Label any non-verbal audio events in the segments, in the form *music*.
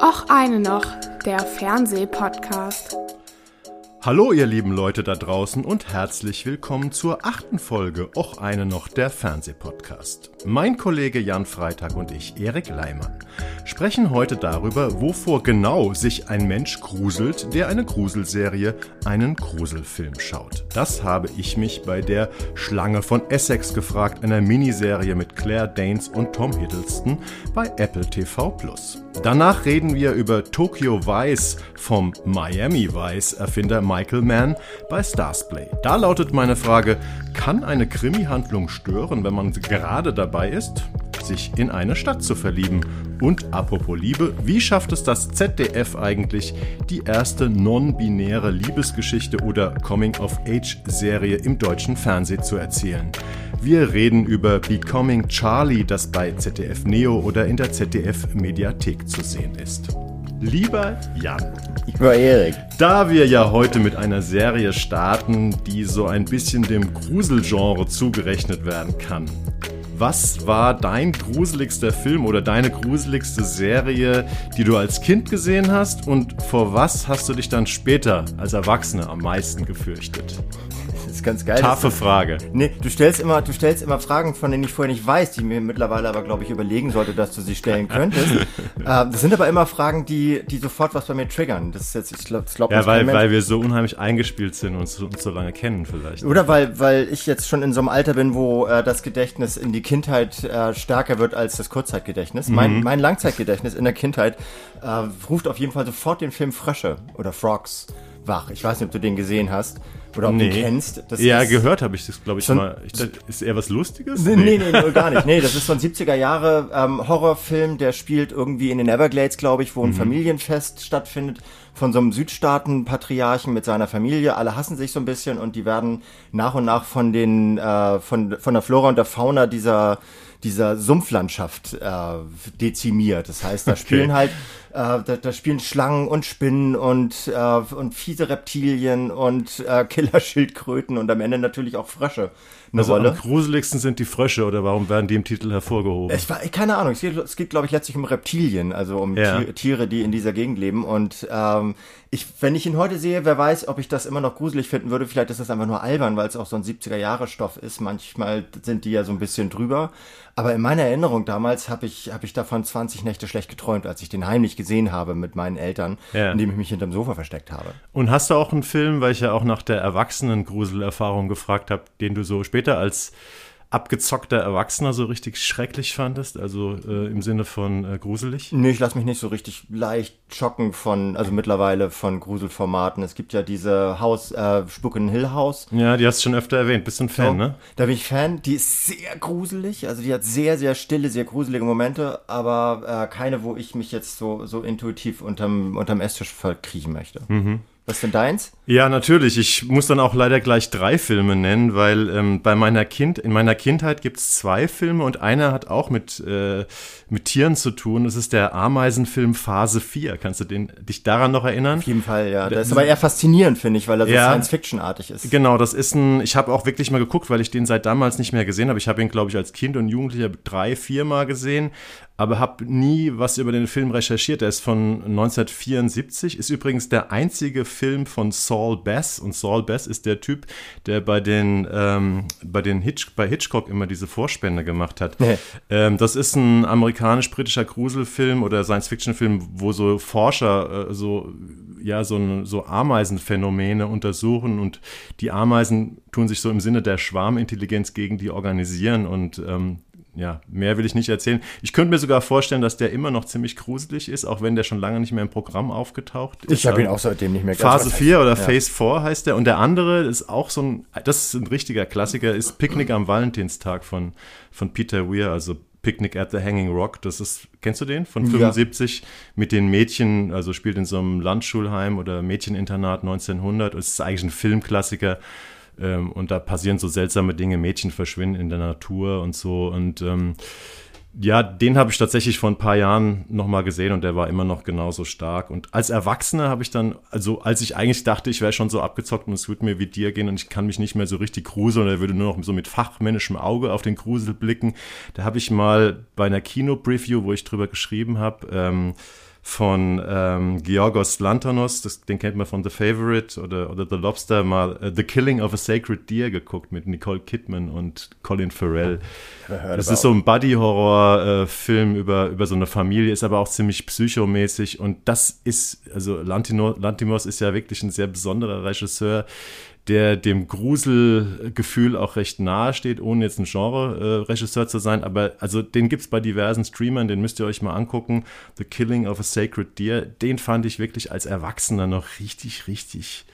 Och eine noch, der Fernsehpodcast. Hallo ihr lieben Leute da draußen und herzlich willkommen zur achten Folge Och eine noch der Fernsehpodcast. Mein Kollege Jan Freitag und ich, Erik Leimann, sprechen heute darüber, wovor genau sich ein Mensch gruselt, der eine Gruselserie, einen Gruselfilm schaut. Das habe ich mich bei der Schlange von Essex gefragt, einer Miniserie mit Claire Danes und Tom Hiddleston bei Apple TV. Danach reden wir über Tokyo Vice vom Miami Vice Erfinder Michael Mann bei Starsplay. Da lautet meine Frage, kann eine Krimi-Handlung stören, wenn man gerade dabei ist, sich in eine Stadt zu verlieben? Und apropos Liebe, wie schafft es das ZDF eigentlich, die erste non-binäre Liebesgeschichte oder Coming-of-Age-Serie im deutschen Fernsehen zu erzählen? Wir reden über Becoming Charlie, das bei ZDF Neo oder in der ZDF Mediathek zu sehen ist. Lieber Jan. Lieber Erik. Da wir ja heute mit einer Serie starten, die so ein bisschen dem Gruselgenre zugerechnet werden kann. Was war dein gruseligster Film oder deine gruseligste Serie, die du als Kind gesehen hast? Und vor was hast du dich dann später als Erwachsene am meisten gefürchtet? Ist ganz geil. Taffe Frage. Nee, du stellst immer, du stellst immer Fragen, von denen ich vorher nicht weiß, die mir mittlerweile aber, glaube ich, überlegen sollte, dass du sie stellen könntest. *laughs* äh, das sind aber immer Fragen, die, die sofort was bei mir triggern. Das ist jetzt, ich glaube, das glaubt Ja, weil, weil wir so unheimlich eingespielt sind und uns, uns so lange kennen vielleicht. Oder weil, weil ich jetzt schon in so einem Alter bin, wo äh, das Gedächtnis in die Kindheit äh, stärker wird als das Kurzzeitgedächtnis. Mein, mein Langzeitgedächtnis in der Kindheit äh, ruft auf jeden Fall sofort den Film Frösche oder Frogs wach. Ich weiß nicht, ob du den gesehen hast oder ob du ihn kennst. Das ja, gehört habe ich das, glaube ich, mal. Ich, dachte, ist eher was Lustiges? Nee, nee, nee, nee, gar nicht. Nee, das ist so ein 70er Jahre ähm, Horrorfilm, der spielt irgendwie in den Everglades, glaube ich, wo ein Familienfest stattfindet von so einem Südstaaten-Patriarchen mit seiner Familie. Alle hassen sich so ein bisschen und die werden nach und nach von den äh, von von der Flora und der Fauna dieser dieser Sumpflandschaft äh, dezimiert. Das heißt, da spielen halt äh, da, da spielen Schlangen und Spinnen und äh, und fiese Reptilien und äh, Killerschildkröten und am Ende natürlich auch Frösche eine Also Rolle. am gruseligsten sind die Frösche oder warum werden die im Titel hervorgehoben? Ich war, keine Ahnung, es geht, es geht glaube ich, letztlich um Reptilien, also um Ja. Tiere, Tiere, die in dieser Gegend leben. Und ähm, ich, wenn ich ihn heute sehe, wer weiß, ob ich das immer noch gruselig finden würde. Vielleicht ist das einfach nur albern, weil es auch so ein 70er-Jahre-Stoff ist. Manchmal sind die ja so ein bisschen drüber. Aber in meiner Erinnerung damals habe ich, hab ich davon 20 Nächte schlecht geträumt, als ich den heimlich gesehen habe mit meinen Eltern, Ja. indem ich mich hinterm Sofa versteckt habe. Und hast du auch einen Film, weil ich ja auch nach der Erwachsenen-Gruselerfahrung gefragt habe, den du so später als abgezockter Erwachsener so richtig schrecklich fandest? Also äh, im Sinne von äh, gruselig? Nee, ich lasse mich nicht so richtig leicht schocken von, also mittlerweile von Gruselformaten. Es gibt ja diese Haus, äh, Spuk in Hill House. Ja, die hast du schon öfter erwähnt. Bist du ein Fan, ne? Da bin ich Fan. Die ist sehr gruselig. Also die hat sehr, sehr stille, sehr gruselige Momente, aber äh, keine, wo ich mich jetzt so, so intuitiv unterm, unterm Esstisch verkriechen möchte. Mhm. Was denn deins? Ja, natürlich. Ich muss dann auch leider gleich drei Filme nennen, weil ähm, bei meiner Kind, in meiner Kindheit gibt es zwei Filme und einer hat auch mit, äh, mit Tieren zu tun. Das ist der Ameisenfilm Phase 4. Kannst du den, dich daran noch erinnern? Auf jeden Fall, ja. Das ist aber eher faszinierend, finde ich, weil er so Ja. Science-Fiction-artig ist. Genau, das ist ein, ich habe auch wirklich mal geguckt, weil ich den seit damals nicht mehr gesehen habe. Ich habe ihn, glaube ich, als Kind und Jugendlicher drei, viermal gesehen, aber habe nie was über den Film recherchiert. Der ist von 1974, ist übrigens der einzige Film von Saul Bass und Saul Bass ist der Typ, der bei den, ähm, bei den Hitch, bei Hitchcock immer diese Vorspende gemacht hat. Nee. Ähm, das ist ein amerikanisch-britischer Gruselfilm oder Science-Fiction-Film, wo so Forscher äh, so ja so, ein- so Ameisenphänomene untersuchen und die Ameisen tun sich so im Sinne der Schwarmintelligenz gegen die organisieren und ähm, ja, mehr will ich nicht erzählen. Ich könnte mir sogar vorstellen, dass der immer noch ziemlich gruselig ist, auch wenn der schon lange nicht mehr im Programm aufgetaucht ist. Ich habe ihn Also- auch seitdem nicht mehr Phase ganz- 4 oder Ja. Phase 4 heißt der. Und der andere ist auch so ein, das ist ein richtiger Klassiker, ist Picknick am Valentinstag von, von Peter Weir, also Picnic at the Hanging Rock. Das ist, kennst du den? Von Ja. 75 mit den Mädchen, also spielt in so einem Landschulheim oder Mädcheninternat 1900. Es ist eigentlich ein Filmklassiker. Ähm, und da passieren so seltsame Dinge. Mädchen verschwinden in der Natur und so. Und ähm, ja, den habe ich tatsächlich vor ein paar Jahren nochmal gesehen und der war immer noch genauso stark. Und als Erwachsener habe ich dann, also als ich eigentlich dachte, ich wäre schon so abgezockt und es würde mir wie dir gehen und ich kann mich nicht mehr so richtig gruseln oder würde nur noch so mit fachmännischem Auge auf den Grusel blicken, da habe ich mal bei einer Kino-Preview, wo ich drüber geschrieben habe, ähm, von ähm, Georgos Lantanos, das, den kennt man von The Favorite oder, oder The Lobster, mal uh, The Killing of a Sacred Deer geguckt mit Nicole Kidman und Colin Farrell. Das ist so ein Buddy-Horror-Film über, über so eine Familie, ist aber auch ziemlich psychomäßig und das ist, also Lantino, Lantimos ist ja wirklich ein sehr besonderer Regisseur, der dem Gruselgefühl auch recht nahe steht, ohne jetzt ein Genre-Regisseur zu sein. Aber also den gibt es bei diversen Streamern, den müsst ihr euch mal angucken. The Killing of a Sacred Deer, den fand ich wirklich als Erwachsener noch richtig, richtig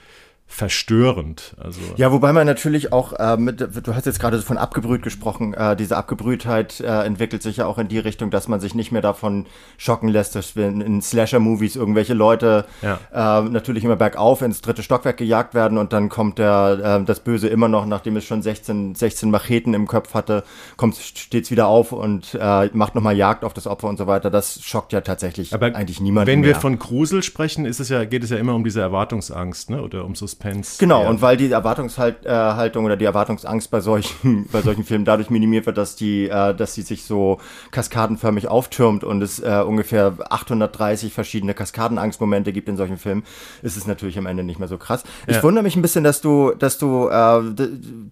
verstörend. Also ja, wobei man natürlich auch äh, mit, du hast jetzt gerade von abgebrüht gesprochen, äh, diese Abgebrühtheit äh, entwickelt sich ja auch in die Richtung, dass man sich nicht mehr davon schocken lässt, dass in, in Slasher-Movies irgendwelche Leute ja. äh, natürlich immer bergauf ins dritte Stockwerk gejagt werden und dann kommt der äh, das Böse immer noch, nachdem es schon 16, 16 Macheten im Kopf hatte, kommt steht's wieder auf und äh, macht nochmal Jagd auf das Opfer und so weiter. Das schockt ja tatsächlich Aber eigentlich niemanden. Wenn wir mehr. von Grusel sprechen, ist es ja, geht es ja immer um diese Erwartungsangst, ne? Oder um Suspense Suspense. Genau, und weil die Erwartungshaltung oder die Erwartungsangst bei solchen, *laughs* bei solchen Filmen dadurch minimiert wird, dass die, äh, dass sie sich so kaskadenförmig auftürmt und es äh, ungefähr 830 verschiedene Kaskadenangstmomente gibt in solchen Filmen, ist es natürlich am Ende nicht mehr so krass. Ich ja. wundere mich ein bisschen, dass du, dass du äh,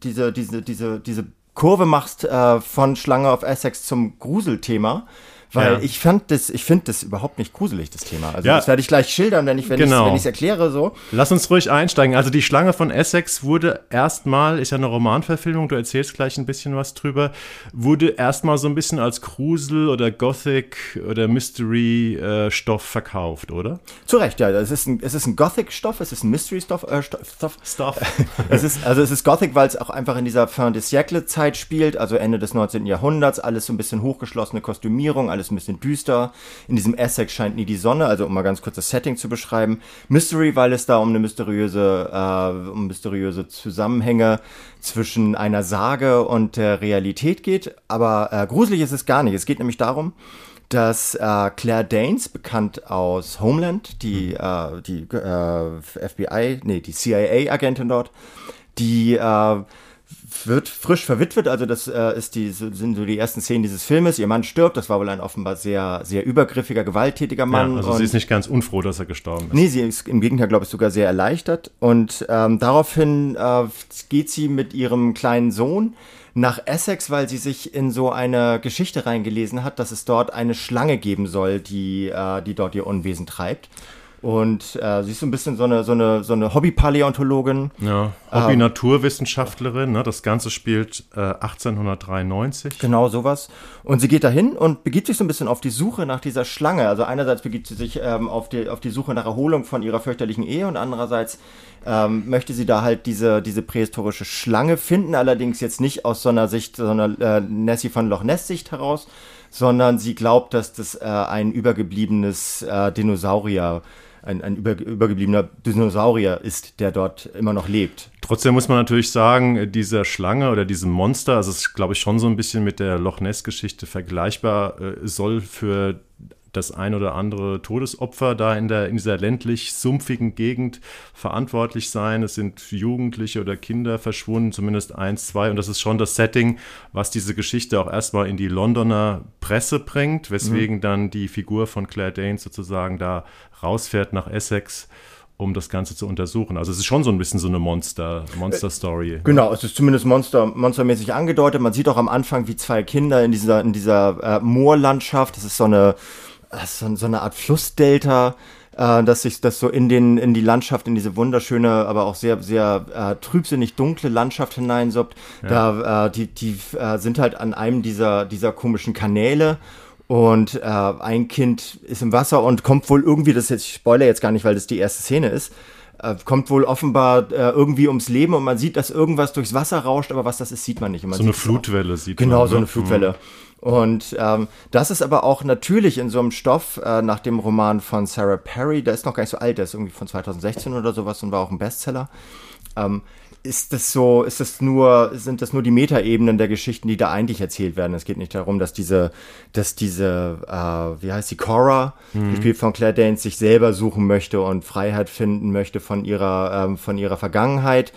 diese, diese, diese, diese Kurve machst äh, von Schlange auf Essex zum Gruselthema. Weil ja. ich fand das, ich finde das überhaupt nicht gruselig, das Thema. Also ja. das werde ich gleich schildern, wenn ich wenn genau. ich es erkläre so. Lass uns ruhig einsteigen. Also die Schlange von Essex wurde erstmal, ist ja eine Romanverfilmung, du erzählst gleich ein bisschen was drüber, wurde erstmal so ein bisschen als Grusel oder Gothic oder Mystery-Stoff äh, verkauft, oder? Zu Recht, ja. Es ist ein, es ist ein Gothic-Stoff, es ist ein Mystery-Stoff. Äh, Stoff. Stoff. *laughs* es ist, also es ist Gothic, weil es auch einfach in dieser Fin de siècle-Zeit spielt, also Ende des 19. Jahrhunderts, alles so ein bisschen hochgeschlossene Kostümierung, alles ein bisschen düster. In diesem Essex scheint nie die Sonne, also um mal ganz kurz das Setting zu beschreiben. Mystery, weil es da um eine mysteriöse, äh, um mysteriöse Zusammenhänge zwischen einer Sage und der Realität geht. Aber äh, gruselig ist es gar nicht. Es geht nämlich darum, dass äh, Claire Danes, bekannt aus Homeland, die, äh, die äh, FBI, nee, die CIA-Agentin dort, die äh, wird frisch verwitwet, also das äh, ist die, sind so die ersten Szenen dieses Filmes. Ihr Mann stirbt, das war wohl ein offenbar sehr, sehr übergriffiger, gewalttätiger Mann. Ja, also sie ist nicht ganz unfroh, dass er gestorben ist. Nee, sie ist im Gegenteil, glaube ich, sogar sehr erleichtert. Und ähm, daraufhin äh, geht sie mit ihrem kleinen Sohn nach Essex, weil sie sich in so eine Geschichte reingelesen hat, dass es dort eine Schlange geben soll, die, äh, die dort ihr Unwesen treibt. Und äh, sie ist so ein bisschen so eine, so eine, so eine Hobby-Paläontologin. Ja, Hobby-Naturwissenschaftlerin. Ne? Das Ganze spielt äh, 1893. Genau, sowas. Und sie geht dahin und begibt sich so ein bisschen auf die Suche nach dieser Schlange. Also einerseits begibt sie sich ähm, auf, die, auf die Suche nach Erholung von ihrer fürchterlichen Ehe und andererseits ähm, möchte sie da halt diese, diese prähistorische Schlange finden. Allerdings jetzt nicht aus so einer Sicht, so einer äh, Nessie von Loch Ness-Sicht heraus, sondern sie glaubt, dass das äh, ein übergebliebenes äh, Dinosaurier ein, ein über, übergebliebener Dinosaurier ist, der dort immer noch lebt. Trotzdem muss man natürlich sagen, dieser Schlange oder diesem Monster, also es ist, glaube ich, schon so ein bisschen mit der Loch Ness-Geschichte vergleichbar, äh, soll für das ein oder andere Todesopfer da in, der, in dieser ländlich-sumpfigen Gegend verantwortlich sein. Es sind Jugendliche oder Kinder verschwunden, zumindest eins, zwei. Und das ist schon das Setting, was diese Geschichte auch erstmal in die Londoner Presse bringt, weswegen mhm. dann die Figur von Claire Danes sozusagen da rausfährt nach Essex um das Ganze zu untersuchen. Also es ist schon so ein bisschen so eine Monster, Monster-Story. Genau, es ist zumindest Monster, monstermäßig angedeutet. Man sieht auch am Anfang, wie zwei Kinder in dieser, in dieser äh, Moorlandschaft, das ist so eine, so, so eine Art Flussdelta, äh, dass sich das so in den in die Landschaft, in diese wunderschöne, aber auch sehr sehr äh, trübsinnig dunkle Landschaft hineinsoppt. Ja. Da äh, die die äh, sind halt an einem dieser dieser komischen Kanäle und äh, ein Kind ist im Wasser und kommt wohl irgendwie, das jetzt ich spoiler jetzt gar nicht, weil das die erste Szene ist. Äh, kommt wohl offenbar äh, irgendwie ums Leben und man sieht, dass irgendwas durchs Wasser rauscht, aber was das ist, sieht man nicht. so eine Flutwelle sieht genau, man. Genau, so eine Flutwelle. Mhm. Und ähm, das ist aber auch natürlich in so einem Stoff äh, nach dem Roman von Sarah Perry, der ist noch gar nicht so alt, der ist irgendwie von 2016 oder sowas und war auch ein Bestseller. Ähm, ist das so, ist das nur, sind das nur die Metaebenen der Geschichten, die da eigentlich erzählt werden? Es geht nicht darum, dass diese, dass diese, äh, wie heißt die, Cora, mhm. gespielt von Claire Danes, sich selber suchen möchte und Freiheit finden möchte von ihrer, ähm, von ihrer Vergangenheit,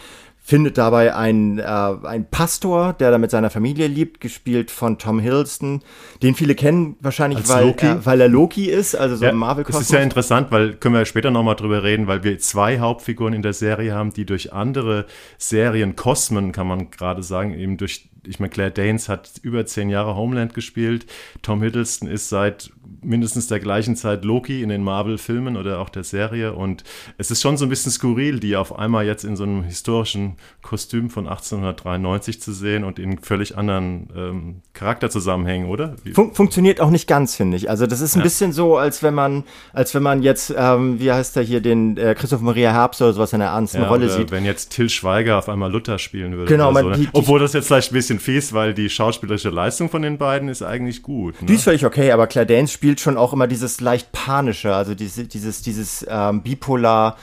findet dabei einen, äh, einen Pastor, der da mit seiner Familie liebt, gespielt von Tom Hiddleston, den viele kennen wahrscheinlich, weil er, weil er Loki ist, also so ja, ein marvel Das ist ja interessant, weil können wir später nochmal drüber reden, weil wir zwei Hauptfiguren in der Serie haben, die durch andere Serien, Kosmen kann man gerade sagen, eben durch ich meine, Claire Danes hat über zehn Jahre Homeland gespielt. Tom Hiddleston ist seit mindestens der gleichen Zeit Loki in den Marvel-Filmen oder auch der Serie. Und es ist schon so ein bisschen skurril, die auf einmal jetzt in so einem historischen Kostüm von 1893 zu sehen und in völlig anderen ähm, Charakterzusammenhängen, oder? Fun funktioniert auch nicht ganz, finde ich. Also das ist ein ja. bisschen so, als wenn man, als wenn man jetzt, ähm, wie heißt er hier, den äh, Christoph Maria Herbst oder sowas in einer ernsten ja, Rolle sieht. Wenn jetzt Till Schweiger auf einmal Luther spielen würde. Genau, man, so, ne? die, obwohl das jetzt vielleicht ein bisschen fies, weil die schauspielerische Leistung von den beiden ist eigentlich gut. Ne? Die ist völlig okay, aber Claire Danes spielt schon auch immer dieses leicht panische, also diese, dieses, dieses ähm, bipolar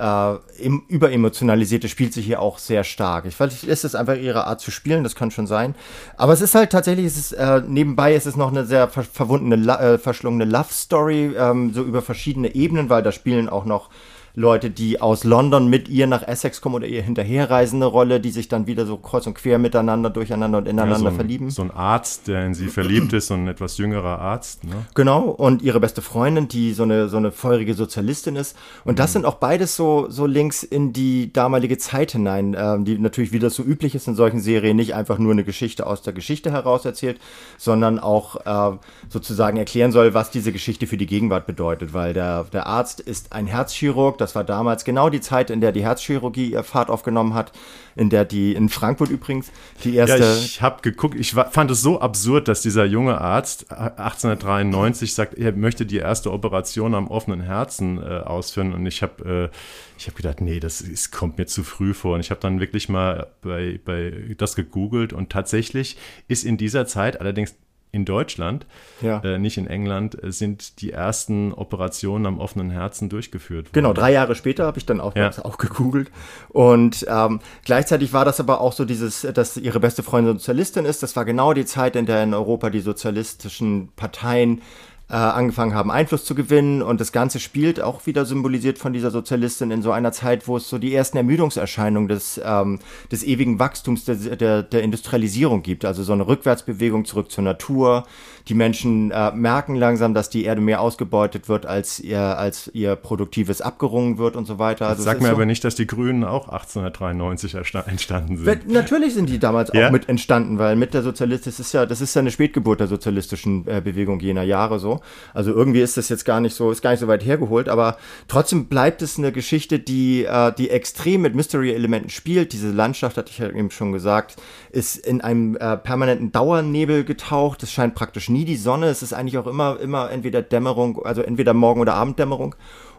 äh, im, überemotionalisierte spielt sich hier auch sehr stark. Ich weiß, ist es einfach ihre Art zu spielen, das kann schon sein. Aber es ist halt tatsächlich, es ist, äh, nebenbei ist es noch eine sehr ver verwundene, äh, verschlungene Love Story, ähm, so über verschiedene Ebenen, weil da spielen auch noch Leute, die aus London mit ihr nach Essex kommen oder ihr hinterherreisende Rolle, die sich dann wieder so kreuz und quer miteinander, durcheinander und ineinander ja, so ein, verlieben. So ein Arzt, der in sie verliebt ist, so ein etwas jüngerer Arzt. Ne? Genau, und ihre beste Freundin, die so eine, so eine feurige Sozialistin ist. Und das mhm. sind auch beides so, so Links in die damalige Zeit hinein, äh, die natürlich, wie das so üblich ist in solchen Serien, nicht einfach nur eine Geschichte aus der Geschichte heraus erzählt, sondern auch äh, sozusagen erklären soll, was diese Geschichte für die Gegenwart bedeutet, weil der, der Arzt ist ein Herzchirurg, das war damals genau die Zeit, in der die Herzchirurgie ihr Fahrt aufgenommen hat, in der die, in Frankfurt übrigens, die erste. Ja, ich habe geguckt, ich fand es so absurd, dass dieser junge Arzt 1893 sagt, er möchte die erste Operation am offenen Herzen äh, ausführen. Und ich habe äh, ich hab gedacht, nee, das ist, kommt mir zu früh vor. Und ich habe dann wirklich mal bei, bei das gegoogelt und tatsächlich ist in dieser Zeit allerdings in Deutschland, ja. äh, nicht in England, äh, sind die ersten Operationen am offenen Herzen durchgeführt worden. Genau, drei Jahre später habe ich dann auch, ja. auch gegoogelt. Und ähm, gleichzeitig war das aber auch so dieses, dass ihre beste Freundin Sozialistin ist. Das war genau die Zeit, in der in Europa die sozialistischen Parteien äh, angefangen haben, Einfluss zu gewinnen. Und das Ganze spielt auch wieder symbolisiert von dieser Sozialistin in so einer Zeit, wo es so die ersten Ermüdungserscheinungen des, ähm, des ewigen Wachstums der, der, der Industrialisierung gibt. Also so eine Rückwärtsbewegung zurück zur Natur, die Menschen äh, merken langsam, dass die Erde mehr ausgebeutet wird, als ihr, als ihr Produktives abgerungen wird und so weiter. Also Sag mir so aber nicht, dass die Grünen auch 1893 entstanden sind. Natürlich sind die damals ja? auch mit entstanden, weil mit der Sozialistin, das ist ja, das ist ja eine Spätgeburt der sozialistischen äh, Bewegung jener Jahre so. Also irgendwie ist das jetzt gar nicht so, ist gar nicht so weit hergeholt, aber trotzdem bleibt es eine Geschichte, die, äh, die extrem mit Mystery-Elementen spielt. Diese Landschaft, hatte ich ja eben schon gesagt, ist in einem äh, permanenten Dauernebel getaucht. Es scheint praktisch nie die Sonne. Es ist eigentlich auch immer, immer entweder Dämmerung, also entweder Morgen- oder Abenddämmerung.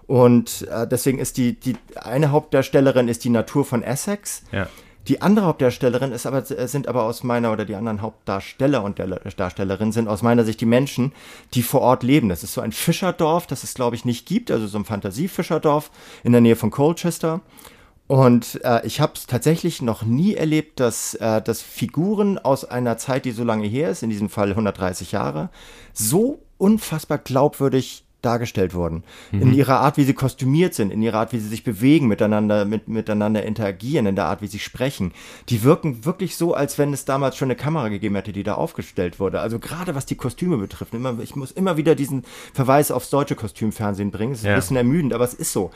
Und äh, deswegen ist die, die eine Hauptdarstellerin ist die Natur von Essex. Ja. Die andere Hauptdarstellerin ist aber, sind aber aus meiner, oder die anderen Hauptdarsteller und Darstellerinnen sind aus meiner Sicht die Menschen, die vor Ort leben. Das ist so ein Fischerdorf, das es, glaube ich, nicht gibt, also so ein Fantasiefischerdorf in der Nähe von Colchester. Und äh, ich habe es tatsächlich noch nie erlebt, dass, äh, dass Figuren aus einer Zeit, die so lange her ist, in diesem Fall 130 Jahre, so unfassbar glaubwürdig dargestellt wurden. Mhm. In ihrer Art, wie sie kostümiert sind, in ihrer Art, wie sie sich bewegen, miteinander, mit, miteinander interagieren, in der Art, wie sie sprechen. Die wirken wirklich so, als wenn es damals schon eine Kamera gegeben hätte, die da aufgestellt wurde. Also gerade was die Kostüme betrifft. Immer, ich muss immer wieder diesen Verweis aufs deutsche Kostümfernsehen bringen. Es ist ja. ein bisschen ermüdend, aber es ist so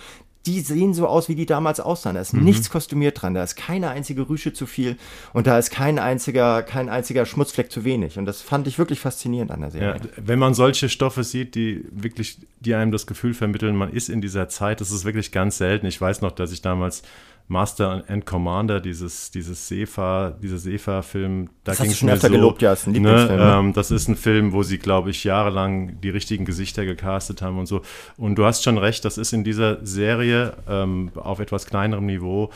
die sehen so aus, wie die damals aussahen. Da ist mhm. nichts kostümiert dran, da ist keine einzige Rüsche zu viel und da ist kein einziger, kein einziger Schmutzfleck zu wenig. Und das fand ich wirklich faszinierend an der Serie. Ja, wenn man solche Stoffe sieht, die wirklich, die einem das Gefühl vermitteln, man ist in dieser Zeit, das ist wirklich ganz selten. Ich weiß noch, dass ich damals Master and Commander, dieses, dieses Seefahr, dieser Seefahrfilm. Da du schon öfter so, gelobt, ja, ist ein ne, ähm, Das ist ein Film, wo sie, glaube ich, jahrelang die richtigen Gesichter gecastet haben und so. Und du hast schon recht, das ist in dieser Serie ähm, auf etwas kleinerem Niveau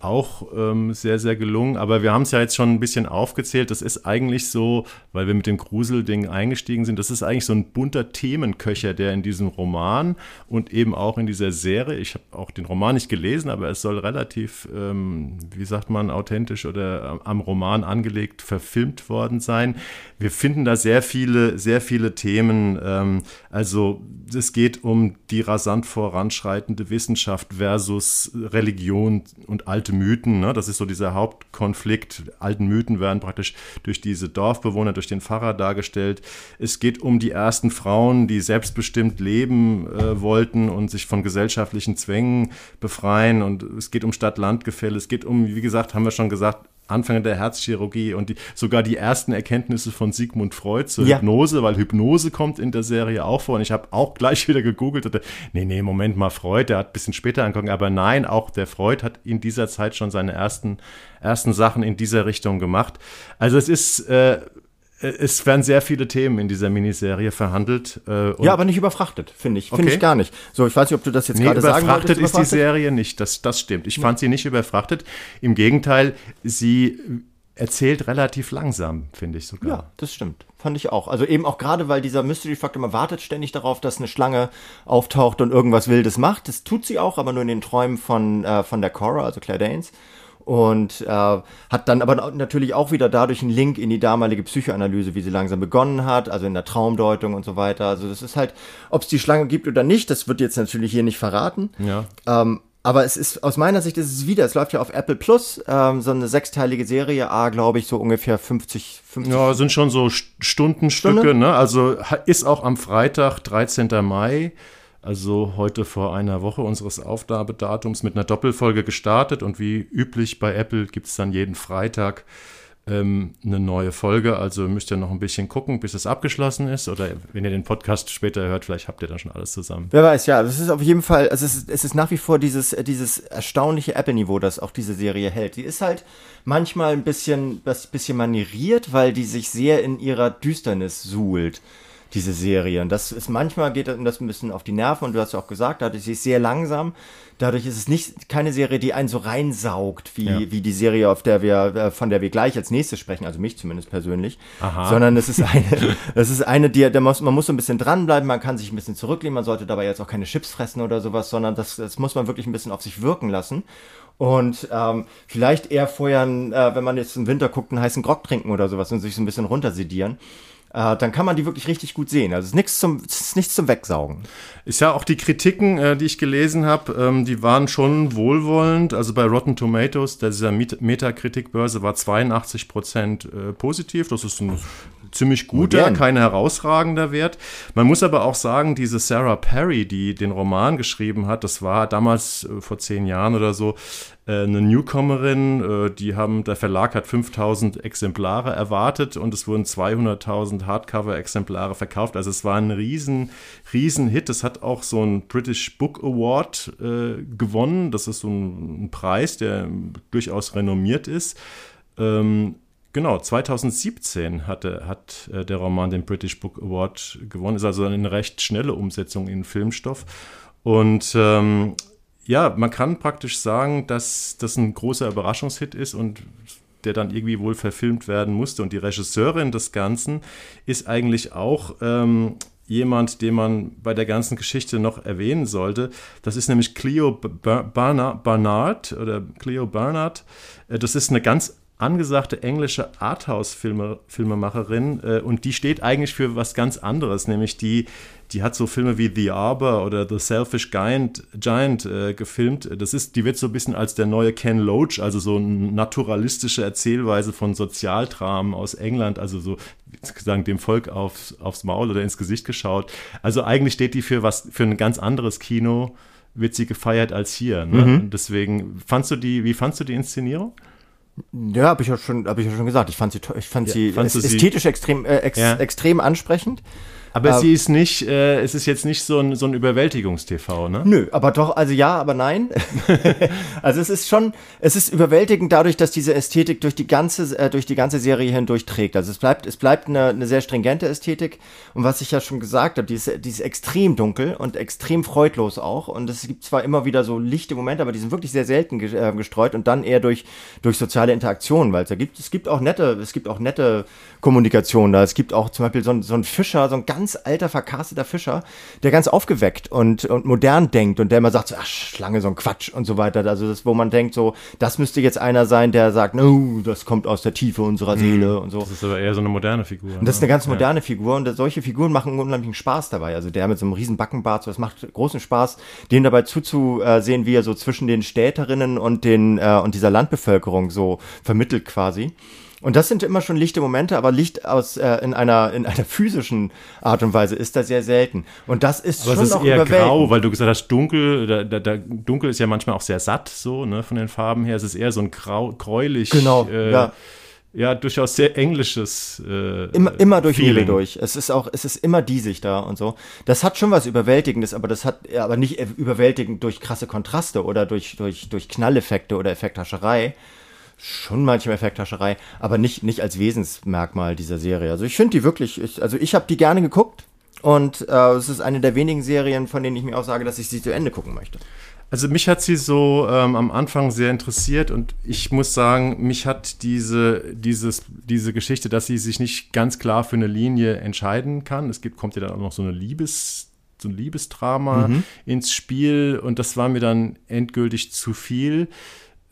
auch ähm, sehr, sehr gelungen. Aber wir haben es ja jetzt schon ein bisschen aufgezählt. Das ist eigentlich so, weil wir mit dem Gruselding eingestiegen sind, das ist eigentlich so ein bunter Themenköcher, der in diesem Roman und eben auch in dieser Serie, ich habe auch den Roman nicht gelesen, aber es soll relativ, ähm, wie sagt man, authentisch oder am Roman angelegt verfilmt worden sein. Wir finden da sehr viele, sehr viele Themen. Ähm, also es geht um die rasant voranschreitende Wissenschaft versus Religion und Alt alte Mythen. Ne? Das ist so dieser Hauptkonflikt. Alten Mythen werden praktisch durch diese Dorfbewohner, durch den Pfarrer dargestellt. Es geht um die ersten Frauen, die selbstbestimmt leben äh, wollten und sich von gesellschaftlichen Zwängen befreien. Und es geht um Stadt-Land-Gefälle. Es geht um, wie gesagt, haben wir schon gesagt, Anfänge der Herzchirurgie und die, sogar die ersten Erkenntnisse von Sigmund Freud zur ja. Hypnose, weil Hypnose kommt in der Serie auch vor. Und ich habe auch gleich *laughs* wieder gegoogelt. Und, nee, nee, Moment mal, Freud, der hat ein bisschen später angeguckt. Aber nein, auch der Freud hat in dieser Zeit schon seine ersten, ersten Sachen in dieser Richtung gemacht. Also es ist äh, es werden sehr viele Themen in dieser Miniserie verhandelt. Äh, ja, aber nicht überfrachtet, finde ich. Finde okay. ich gar nicht. So, ich weiß nicht, ob du das jetzt nee, gerade sagen wolltest. Überfrachtet ist die Serie nicht, das, das stimmt. Ich nee. fand sie nicht überfrachtet. Im Gegenteil, sie erzählt relativ langsam, finde ich sogar. Ja, das stimmt. Fand ich auch. Also eben auch gerade, weil dieser Mystery-Faktor, man wartet ständig darauf, dass eine Schlange auftaucht und irgendwas Wildes macht. Das tut sie auch, aber nur in den Träumen von, äh, von der Cora, also Claire Danes und äh, hat dann aber natürlich auch wieder dadurch einen Link in die damalige Psychoanalyse, wie sie langsam begonnen hat, also in der Traumdeutung und so weiter. Also das ist halt, ob es die Schlange gibt oder nicht, das wird jetzt natürlich hier nicht verraten. Ja. Ähm, aber es ist aus meiner Sicht ist es wieder, es läuft ja auf Apple Plus, ähm, so eine sechsteilige Serie, A, glaube ich, so ungefähr 50, 50. Ja, sind schon so Stundenstücke, Stunde? ne? Also ist auch am Freitag, 13. Mai also heute vor einer Woche unseres Aufgabedatums mit einer Doppelfolge gestartet und wie üblich bei Apple gibt es dann jeden Freitag ähm, eine neue Folge. Also müsst ihr noch ein bisschen gucken, bis es abgeschlossen ist. Oder wenn ihr den Podcast später hört, vielleicht habt ihr dann schon alles zusammen. Wer weiß, ja. Es ist auf jeden Fall, also es ist, es ist nach wie vor dieses, dieses erstaunliche Apple-Niveau, das auch diese Serie hält. Die ist halt manchmal ein bisschen, ein bisschen manieriert, weil die sich sehr in ihrer Düsternis suhlt diese Serie. Und das ist manchmal geht das ein bisschen auf die Nerven und du hast ja auch gesagt, dadurch ist sie sehr langsam. Dadurch ist es nicht keine Serie, die einen so reinsaugt, wie, ja. wie die Serie, auf der wir, äh, von der wir gleich als nächstes sprechen, also mich zumindest persönlich. Aha. Sondern es ist eine, *laughs* es ist eine, die, der muss, man muss so ein bisschen dranbleiben, man kann sich ein bisschen zurücklehnen, man sollte dabei jetzt auch keine Chips fressen oder sowas, sondern das, das muss man wirklich ein bisschen auf sich wirken lassen. Und ähm, vielleicht eher vorher, äh, wenn man jetzt im Winter guckt, einen heißen Grog trinken oder sowas und sich so ein bisschen runtersedieren äh, dann kann man die wirklich richtig gut sehen. Also es ist nichts zum, ist nichts zum Wegsaugen. Ist ja auch die Kritiken, äh, die ich gelesen habe, ähm, die waren schon wohlwollend. Also bei Rotten Tomatoes, dieser Metakritikbörse, war 82 Prozent äh, positiv. Das ist ein ziemlich guter, Modern. kein herausragender Wert. Man muss aber auch sagen, diese Sarah Perry, die den Roman geschrieben hat, das war damals äh, vor zehn Jahren oder so, eine Newcomerin, äh, die haben, der Verlag hat 5000 Exemplare erwartet und es wurden 200.000 Hardcover-Exemplare verkauft. Also es war ein riesen, riesen Hit. Es hat auch so einen British Book Award äh, gewonnen. Das ist so ein, ein, Preis, der durchaus renommiert ist. Ähm, Genau, 2017 hatte, hat äh, der Roman den British Book Award gewonnen. Ist also eine recht schnelle Umsetzung in Filmstoff. Und ähm, ja, man kann praktisch sagen, dass das ein großer Überraschungshit ist und der dann irgendwie wohl verfilmt werden musste. Und die Regisseurin des Ganzen ist eigentlich auch ähm, jemand, den man bei der ganzen Geschichte noch erwähnen sollte. Das ist nämlich Cleo Barnard oder Cleo Barnard. Äh, das ist eine ganz angesagte englische Arthouse-Filmemacherin äh, und die steht eigentlich für was ganz anderes, nämlich die, die hat so Filme wie The Arbor oder The Selfish Giant, Giant äh, gefilmt. Das ist, die wird so ein bisschen als der neue Ken Loach, also so eine naturalistische Erzählweise von Sozialdramen aus England, also so sagen dem Volk aufs, aufs Maul oder ins Gesicht geschaut. Also eigentlich steht die für was für ein ganz anderes Kino wird sie gefeiert als hier. Ne? Mhm. Deswegen fandst du die, wie fandst du die Inszenierung? Ja, habe ich ja schon, habe ich ja schon gesagt. Ich fand sie, ich fand ja, sie ästhetisch sie? extrem, äh, ex, ja. extrem ansprechend. Aber äh, sie ist nicht, äh, es ist jetzt nicht so ein, so ein Überwältigungs-TV, ne? Nö, aber doch, also ja, aber nein. *laughs* also es ist schon, es ist überwältigend dadurch, dass diese Ästhetik durch die ganze, äh, durch die ganze Serie hindurch trägt. Also es bleibt, es bleibt eine, eine sehr stringente Ästhetik. Und was ich ja schon gesagt habe, die ist, die ist extrem dunkel und extrem freudlos auch. Und es gibt zwar immer wieder so lichte Momente, aber die sind wirklich sehr selten äh, gestreut und dann eher durch, durch soziale Interaktionen, weil es da gibt, es gibt auch nette, es gibt auch nette Kommunikation da. Es gibt auch zum Beispiel so, so einen Fischer, so einen ganz ganz alter, vercasteter Fischer, der ganz aufgeweckt und, und modern denkt und der immer sagt, so, ach, Schlange, so ein Quatsch und so weiter. Also das, wo man denkt, so, das müsste jetzt einer sein, der sagt, no, das kommt aus der Tiefe unserer Seele mhm. und so. Das ist aber eher so eine moderne Figur. Und das ist eine ne? ganz moderne ja. Figur und solche Figuren machen unheimlichen Spaß dabei. Also der mit so einem riesen Backenbart, so, das macht großen Spaß, dem dabei zuzusehen, wie er so zwischen den Städterinnen und den äh, und dieser Landbevölkerung so vermittelt quasi. Und das sind immer schon lichte Momente, aber Licht aus äh, in einer in einer physischen Art und Weise ist da sehr selten. Und das ist aber schon es ist eher grau, weil du gesagt hast, dunkel. Da, da, da, dunkel ist ja manchmal auch sehr satt, so ne, von den Farben her. Es ist eher so ein grau, gräulich. Genau. Äh, ja ja, durchaus sehr englisches. Äh, immer, immer durch Nebel durch. Es ist auch, es ist immer diesig da und so. Das hat schon was Überwältigendes, aber das hat, aber nicht überwältigend durch krasse Kontraste oder durch, durch, durch Knalleffekte oder Effekthascherei. Schon manchmal Effekthascherei, aber nicht, nicht als Wesensmerkmal dieser Serie. Also ich finde die wirklich, ich, also ich habe die gerne geguckt und äh, es ist eine der wenigen Serien, von denen ich mir auch sage, dass ich sie zu Ende gucken möchte. Also mich hat sie so ähm, am Anfang sehr interessiert und ich muss sagen, mich hat diese, dieses, diese Geschichte, dass sie sich nicht ganz klar für eine Linie entscheiden kann. Es gibt, kommt ja dann auch noch so eine Liebes, so ein Liebesdrama mhm. ins Spiel und das war mir dann endgültig zu viel.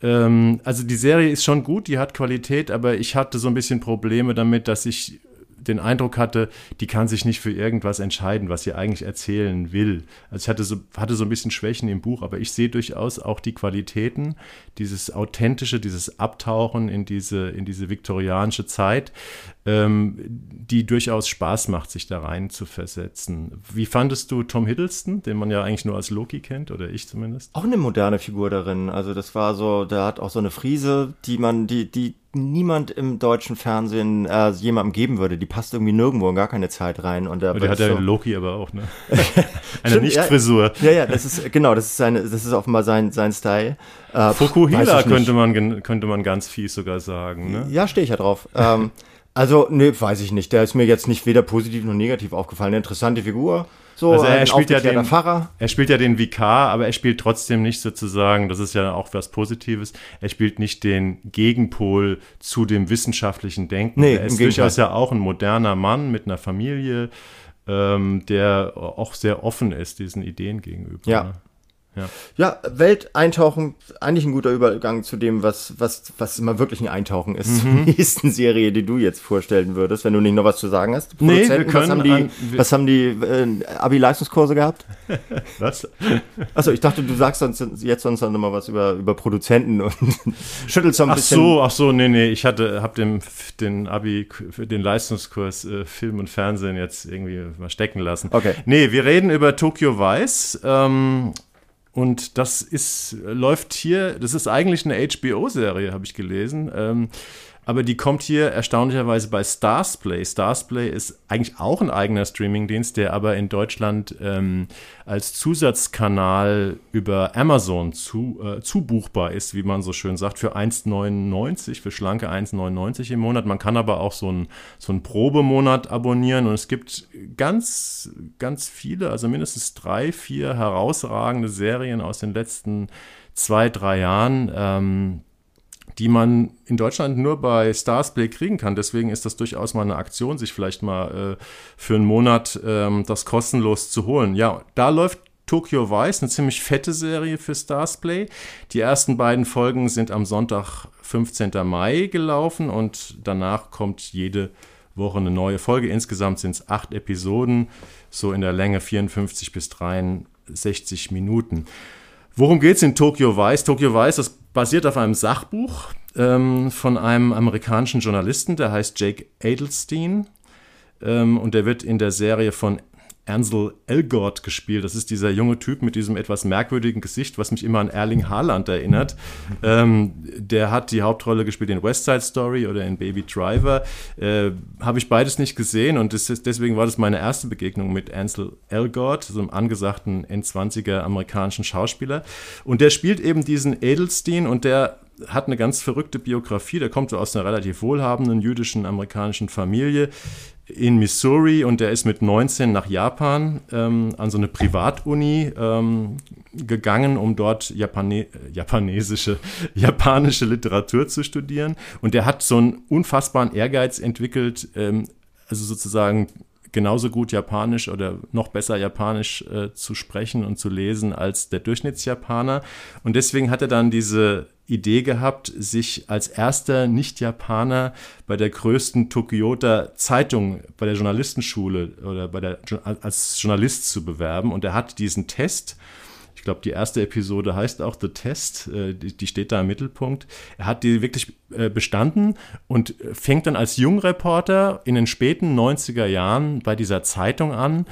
Ähm, also die Serie ist schon gut, die hat Qualität, aber ich hatte so ein bisschen Probleme damit, dass ich den Eindruck hatte, die kann sich nicht für irgendwas entscheiden, was sie eigentlich erzählen will. Also ich hatte so, hatte so ein bisschen Schwächen im Buch, aber ich sehe durchaus auch die Qualitäten, dieses authentische, dieses Abtauchen in diese, in diese viktorianische Zeit, ähm, die durchaus Spaß macht, sich da rein zu versetzen. Wie fandest du Tom Hiddleston, den man ja eigentlich nur als Loki kennt, oder ich zumindest? Auch eine moderne Figur darin. Also das war so, der hat auch so eine Friese, die man, die, die niemand im deutschen Fernsehen äh, jemandem geben würde. Die passt irgendwie nirgendwo in gar keine Zeit rein. Und, und der hat ja so Loki aber auch, ne? *laughs* Eine Nicht-Frisur. Ja, ja, das ist, genau, das ist seine, das ist offenbar sein, sein Style. Äh, Fukuhila könnte man, könnte man ganz fies sogar sagen, ne? Ja, stehe ich ja drauf. ähm, *laughs* also, nee, weiß ich nicht. Der ist mir jetzt nicht weder positiv noch negativ aufgefallen. Eine interessante Figur. So, also er, spielt ja den, Pfarrer. er spielt ja den Vikar, aber er spielt trotzdem nicht sozusagen, das ist ja auch was Positives, er spielt nicht den Gegenpol zu dem wissenschaftlichen Denken. Nee, er ist durchaus ja auch ein moderner Mann mit einer Familie, ähm, der auch sehr offen ist diesen Ideen gegenüber. Ja. Ja. ja, Welt eintauchen, eigentlich ein guter Übergang zu dem, was, was, was immer wirklich ein Eintauchen ist, mhm. *laughs* zur nächsten Serie, die du jetzt vorstellen würdest, wenn du nicht noch was zu sagen hast. Nee, wir können was haben die, an, was haben die äh, Abi-Leistungskurse gehabt? *laughs* was? *laughs* Achso, ich dachte, du sagst sonst, jetzt sonst noch mal was über, über Produzenten und schüttelst so ein ach bisschen. Ach so, ach so, nee, nee, ich hatte, hab den, den Abi, den Leistungskurs äh, Film und Fernsehen jetzt irgendwie mal stecken lassen. Okay. Nee, wir reden über Tokyo Vice. Ähm, und das ist, läuft hier, das ist eigentlich eine HBO-Serie, habe ich gelesen. Ähm, aber die kommt hier erstaunlicherweise bei Starsplay. Starsplay ist eigentlich auch ein eigener Streamingdienst, der aber in Deutschland ähm, als Zusatzkanal über Amazon zu, äh, zubuchbar ist, wie man so schön sagt, für 1,99, für schlanke 1,99 im Monat. Man kann aber auch so einen so einen Probemonat abonnieren und es gibt ganz, ganz viele, also mindestens drei, vier herausragende Serien aus den letzten zwei, drei Jahren. Ähm, die man in Deutschland nur bei Starsplay kriegen kann. Deswegen ist das durchaus mal eine Aktion, sich vielleicht mal äh, für einen Monat ähm, das kostenlos zu holen. Ja, da läuft Tokyo Vice, eine ziemlich fette Serie für Starsplay. Die ersten beiden Folgen sind am Sonntag, 15. Mai gelaufen und danach kommt jede Woche eine neue Folge. Insgesamt sind es acht Episoden, so in der Länge 54 bis 63 Minuten. Worum geht es in Tokyo Vice? Tokyo Vice, das basiert auf einem Sachbuch ähm, von einem amerikanischen Journalisten, der heißt Jake Adelstein. Ähm, und der wird in der Serie von Ansel Elgort gespielt. Das ist dieser junge Typ mit diesem etwas merkwürdigen Gesicht, was mich immer an Erling Haaland erinnert. Ähm, der hat die Hauptrolle gespielt in West Side Story oder in Baby Driver. Äh, Habe ich beides nicht gesehen und ist, deswegen war das meine erste Begegnung mit Ansel Elgort, so einem angesagten N20er amerikanischen Schauspieler. Und der spielt eben diesen Edelstein und der hat eine ganz verrückte Biografie. Der kommt so aus einer relativ wohlhabenden jüdischen amerikanischen Familie in Missouri und der ist mit 19 nach Japan ähm, an so eine Privatuni ähm, gegangen, um dort Japane japanesische, *laughs* japanische Literatur zu studieren. Und der hat so einen unfassbaren Ehrgeiz entwickelt, ähm, also sozusagen genauso gut Japanisch oder noch besser Japanisch äh, zu sprechen und zu lesen als der Durchschnittsjapaner. Und deswegen hat er dann diese Idee gehabt, sich als erster Nicht-Japaner bei der größten Tokioter Zeitung, bei der Journalistenschule oder bei der, als Journalist zu bewerben. Und er hat diesen Test ich glaube, die erste Episode heißt auch The Test, äh, die, die, steht da im Mittelpunkt. Er hat die wirklich äh, bestanden und fängt dann als Jungreporter in den späten 90er Jahren bei dieser Zeitung an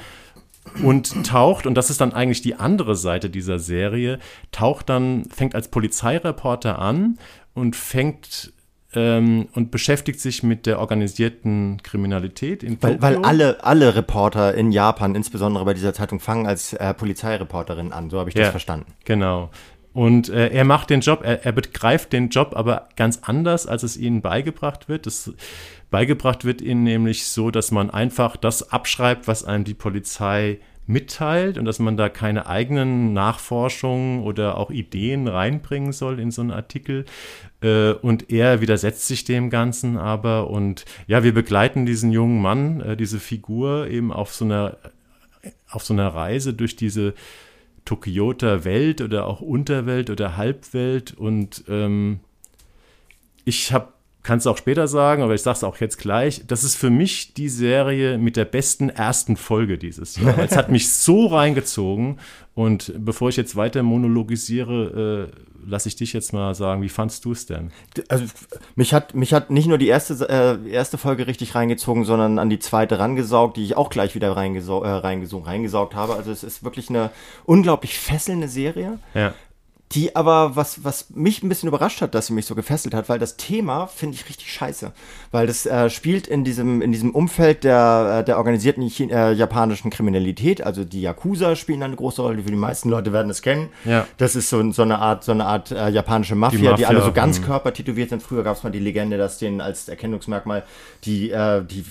und taucht, und das ist dann eigentlich die andere Seite dieser Serie, taucht dann, fängt als Polizeireporter an und fängt ähm, und beschäftigt sich mit der organisierten Kriminalität in weil, Weil alle, alle Reporter in Japan, insbesondere bei dieser Zeitung, fangen als äh, Polizeireporterin an. So habe ich das verstanden. Genau. Und äh, er macht den Job, er, er, begreift den Job aber ganz anders, als es ihnen beigebracht wird. Das, beigebracht wird ihnen nämlich so, dass man einfach das abschreibt, was einem die Polizei mitteilt und dass man da keine eigenen Nachforschungen oder auch Ideen reinbringen soll in so einen Artikel. Äh, und er widersetzt sich dem Ganzen aber und ja, wir begleiten diesen jungen Mann, äh, diese Figur eben auf so einer, auf so einer Reise durch diese Tokioter Welt oder auch Unterwelt oder Halbwelt und ähm, ich habe kannst du auch später sagen, aber ich sage es auch jetzt gleich. Das ist für mich die Serie mit der besten ersten Folge dieses Jahr. es hat mich so reingezogen. Und bevor ich jetzt weiter monologisiere, äh, lasse ich dich jetzt mal sagen, wie fandst du es denn? Also mich hat mich hat nicht nur die erste äh, erste Folge richtig reingezogen, sondern an die zweite rangesaugt, die ich auch gleich wieder reingesaugt, äh, reingesaugt, reingesaugt habe. Also es ist wirklich eine unglaublich fesselnde Serie. Ja die aber, was, was mich ein bisschen überrascht hat, dass sie mich so gefesselt hat, weil das Thema finde ich richtig scheiße. Weil das äh, spielt in diesem, in diesem Umfeld der, äh, der organisierten China, äh, japanischen Kriminalität, also die Yakuza spielen eine große Rolle, für die meisten Leute werden es kennen. Ja. Das ist so, so eine Art, so eine Art äh, japanische Mafia, die, Mafia, die alle so ganz hm. körpertätowiert sind. Früher gab es mal die Legende, dass denen als Erkennungsmerkmal die, äh, die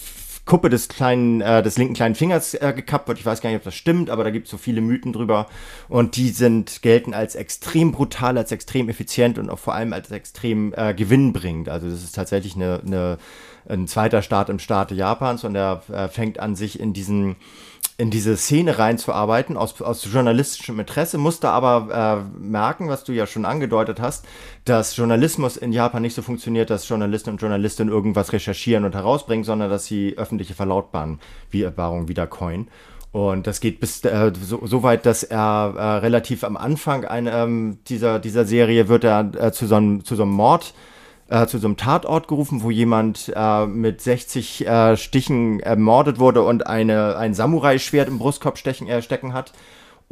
Kuppe des kleinen, äh, des linken kleinen Fingers äh, gekappt wird. Ich weiß gar nicht, ob das stimmt, aber da gibt es so viele Mythen drüber. Und die sind, gelten als extrem brutal, als extrem effizient und auch vor allem als extrem äh, gewinnbringend. Also das ist tatsächlich eine, eine, ein zweiter Staat im Staate Japans und er äh, fängt an, sich in diesen in diese Szene reinzuarbeiten aus, aus journalistischem Interesse, musste aber äh, merken, was du ja schon angedeutet hast, dass Journalismus in Japan nicht so funktioniert, dass Journalisten und Journalistinnen irgendwas recherchieren und herausbringen, sondern dass sie öffentliche Verlautbarungen wieder coin. Und das geht bis äh, so, so weit, dass er äh, relativ am Anfang ein, ähm, dieser, dieser Serie wird er äh, zu, so einem, zu so einem Mord äh, zu so einem Tatort gerufen, wo jemand äh, mit 60 äh, Stichen ermordet wurde und eine, ein Samurai-Schwert im Brustkorb stechen, äh, stecken hat.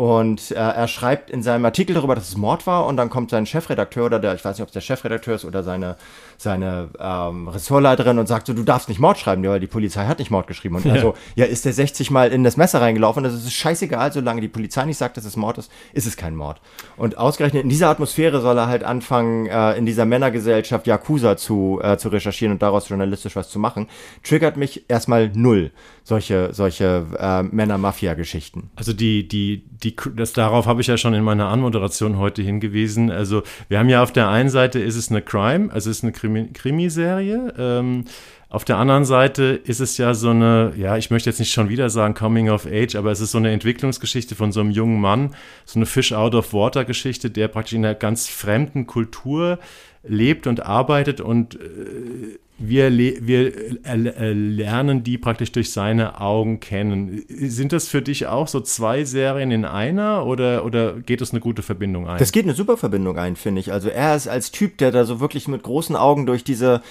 Und äh, er schreibt in seinem Artikel darüber, dass es Mord war und dann kommt sein Chefredakteur oder der, ich weiß nicht, ob es der Chefredakteur ist oder seine, seine ähm, Ressortleiterin und sagt so, du darfst nicht Mord schreiben, weil die Polizei hat nicht Mord geschrieben. Und ja. er so, ja, ist der 60 Mal in das Messer reingelaufen, das ist scheißegal, solange die Polizei nicht sagt, dass es Mord ist, ist es kein Mord. Und ausgerechnet in dieser Atmosphäre soll er halt anfangen, äh, in dieser Männergesellschaft Yakuza zu, äh, zu recherchieren und daraus journalistisch was zu machen. Triggert mich erstmal null solche, solche äh, Männer-Mafia-Geschichten. Also die, die, die, das darauf habe ich ja schon in meiner Anmoderation heute hingewiesen. Also wir haben ja auf der einen Seite ist es eine Crime, also es ist eine Krimi Krimiserie. Ähm, auf der anderen Seite ist es ja so eine, ja, ich möchte jetzt nicht schon wieder sagen Coming of Age, aber es ist so eine Entwicklungsgeschichte von so einem jungen Mann, so eine Fish out of Water Geschichte, der praktisch in einer ganz fremden Kultur lebt und arbeitet und äh, wir, wir lernen die praktisch durch seine Augen kennen. Sind das für dich auch so zwei Serien in einer oder, oder geht es eine gute Verbindung ein? Das geht eine super Verbindung ein, finde ich. Also er ist als Typ, der da so wirklich mit großen Augen durch diese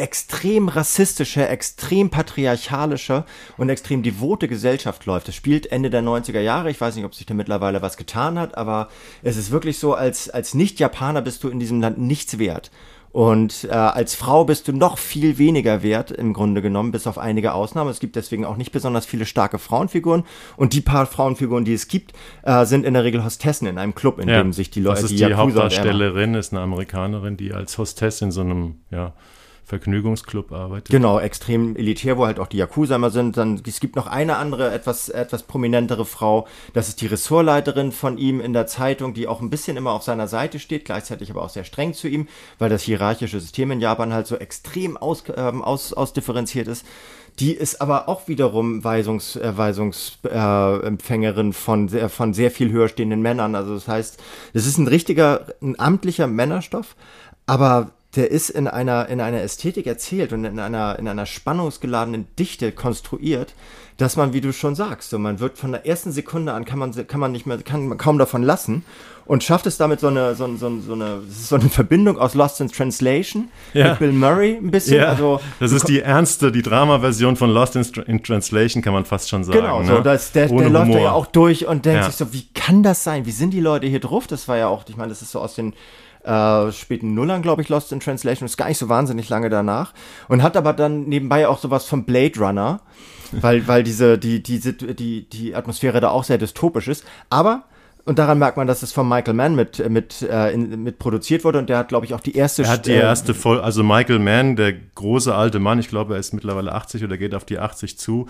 extrem rassistische, extrem patriarchalische und extrem devote Gesellschaft läuft. Das spielt Ende der 90er Jahre. Ich weiß nicht, ob sich da mittlerweile was getan hat, aber es ist wirklich so, als, als Nicht-Japaner bist du in diesem Land nichts wert. Und äh, als Frau bist du noch viel weniger wert, im Grunde genommen, bis auf einige Ausnahmen. Es gibt deswegen auch nicht besonders viele starke Frauenfiguren. Und die paar Frauenfiguren, die es gibt, äh, sind in der Regel Hostessen in einem Club, in ja, dem sich die Leute. Das ist die, die Hauptdarstellerin, ist eine Amerikanerin, die als Hostess in so einem, ja, Vergnügungsclub arbeitet. Genau, extrem elitär, wo halt auch die Yakuza immer sind. Dann, es gibt noch eine andere, etwas, etwas prominentere Frau. Das ist die Ressortleiterin von ihm in der Zeitung, die auch ein bisschen immer auf seiner Seite steht, gleichzeitig aber auch sehr streng zu ihm, weil das hierarchische System in Japan halt so extrem aus, ähm, aus, ausdifferenziert ist. Die ist aber auch wiederum Weisungs, äh, Weisungsempfängerin äh, von, sehr, von sehr viel höher stehenden Männern. Also das heißt, es ist ein richtiger, ein amtlicher Männerstoff, aber der ist in einer, in einer Ästhetik erzählt und in einer, in einer spannungsgeladenen Dichte konstruiert, dass man, wie du schon sagst, so man wird von der ersten Sekunde an kann man, kann man nicht mehr, kann man kaum davon lassen und schafft es damit so eine, so, so, so eine, so eine Verbindung aus Lost in Translation ja. mit Bill Murray ein bisschen. Ja, also, das ist die ernste, die Drama-Version von Lost in, in, Translation, kann man fast schon sagen. Genau, so, ne? das, der, der läuft da ja auch durch und denkt ja. sich so, wie kann das sein? Wie sind die Leute hier drauf? Das war ja auch, ich meine, das ist so aus den äh, späten Nullern, glaube ich, Lost in Translation, ist gar nicht so wahnsinnig lange danach. Und hat aber dann nebenbei auch sowas von Blade Runner, weil, weil diese, die, die, die, die Atmosphäre da auch sehr dystopisch ist. Aber und daran merkt man, dass es von Michael Mann mit, mit, äh, in, mit produziert wurde. Und der hat, glaube ich, auch die erste. Er hat die erste Folge, also Michael Mann, der große alte Mann, ich glaube, er ist mittlerweile 80 oder geht auf die 80 zu,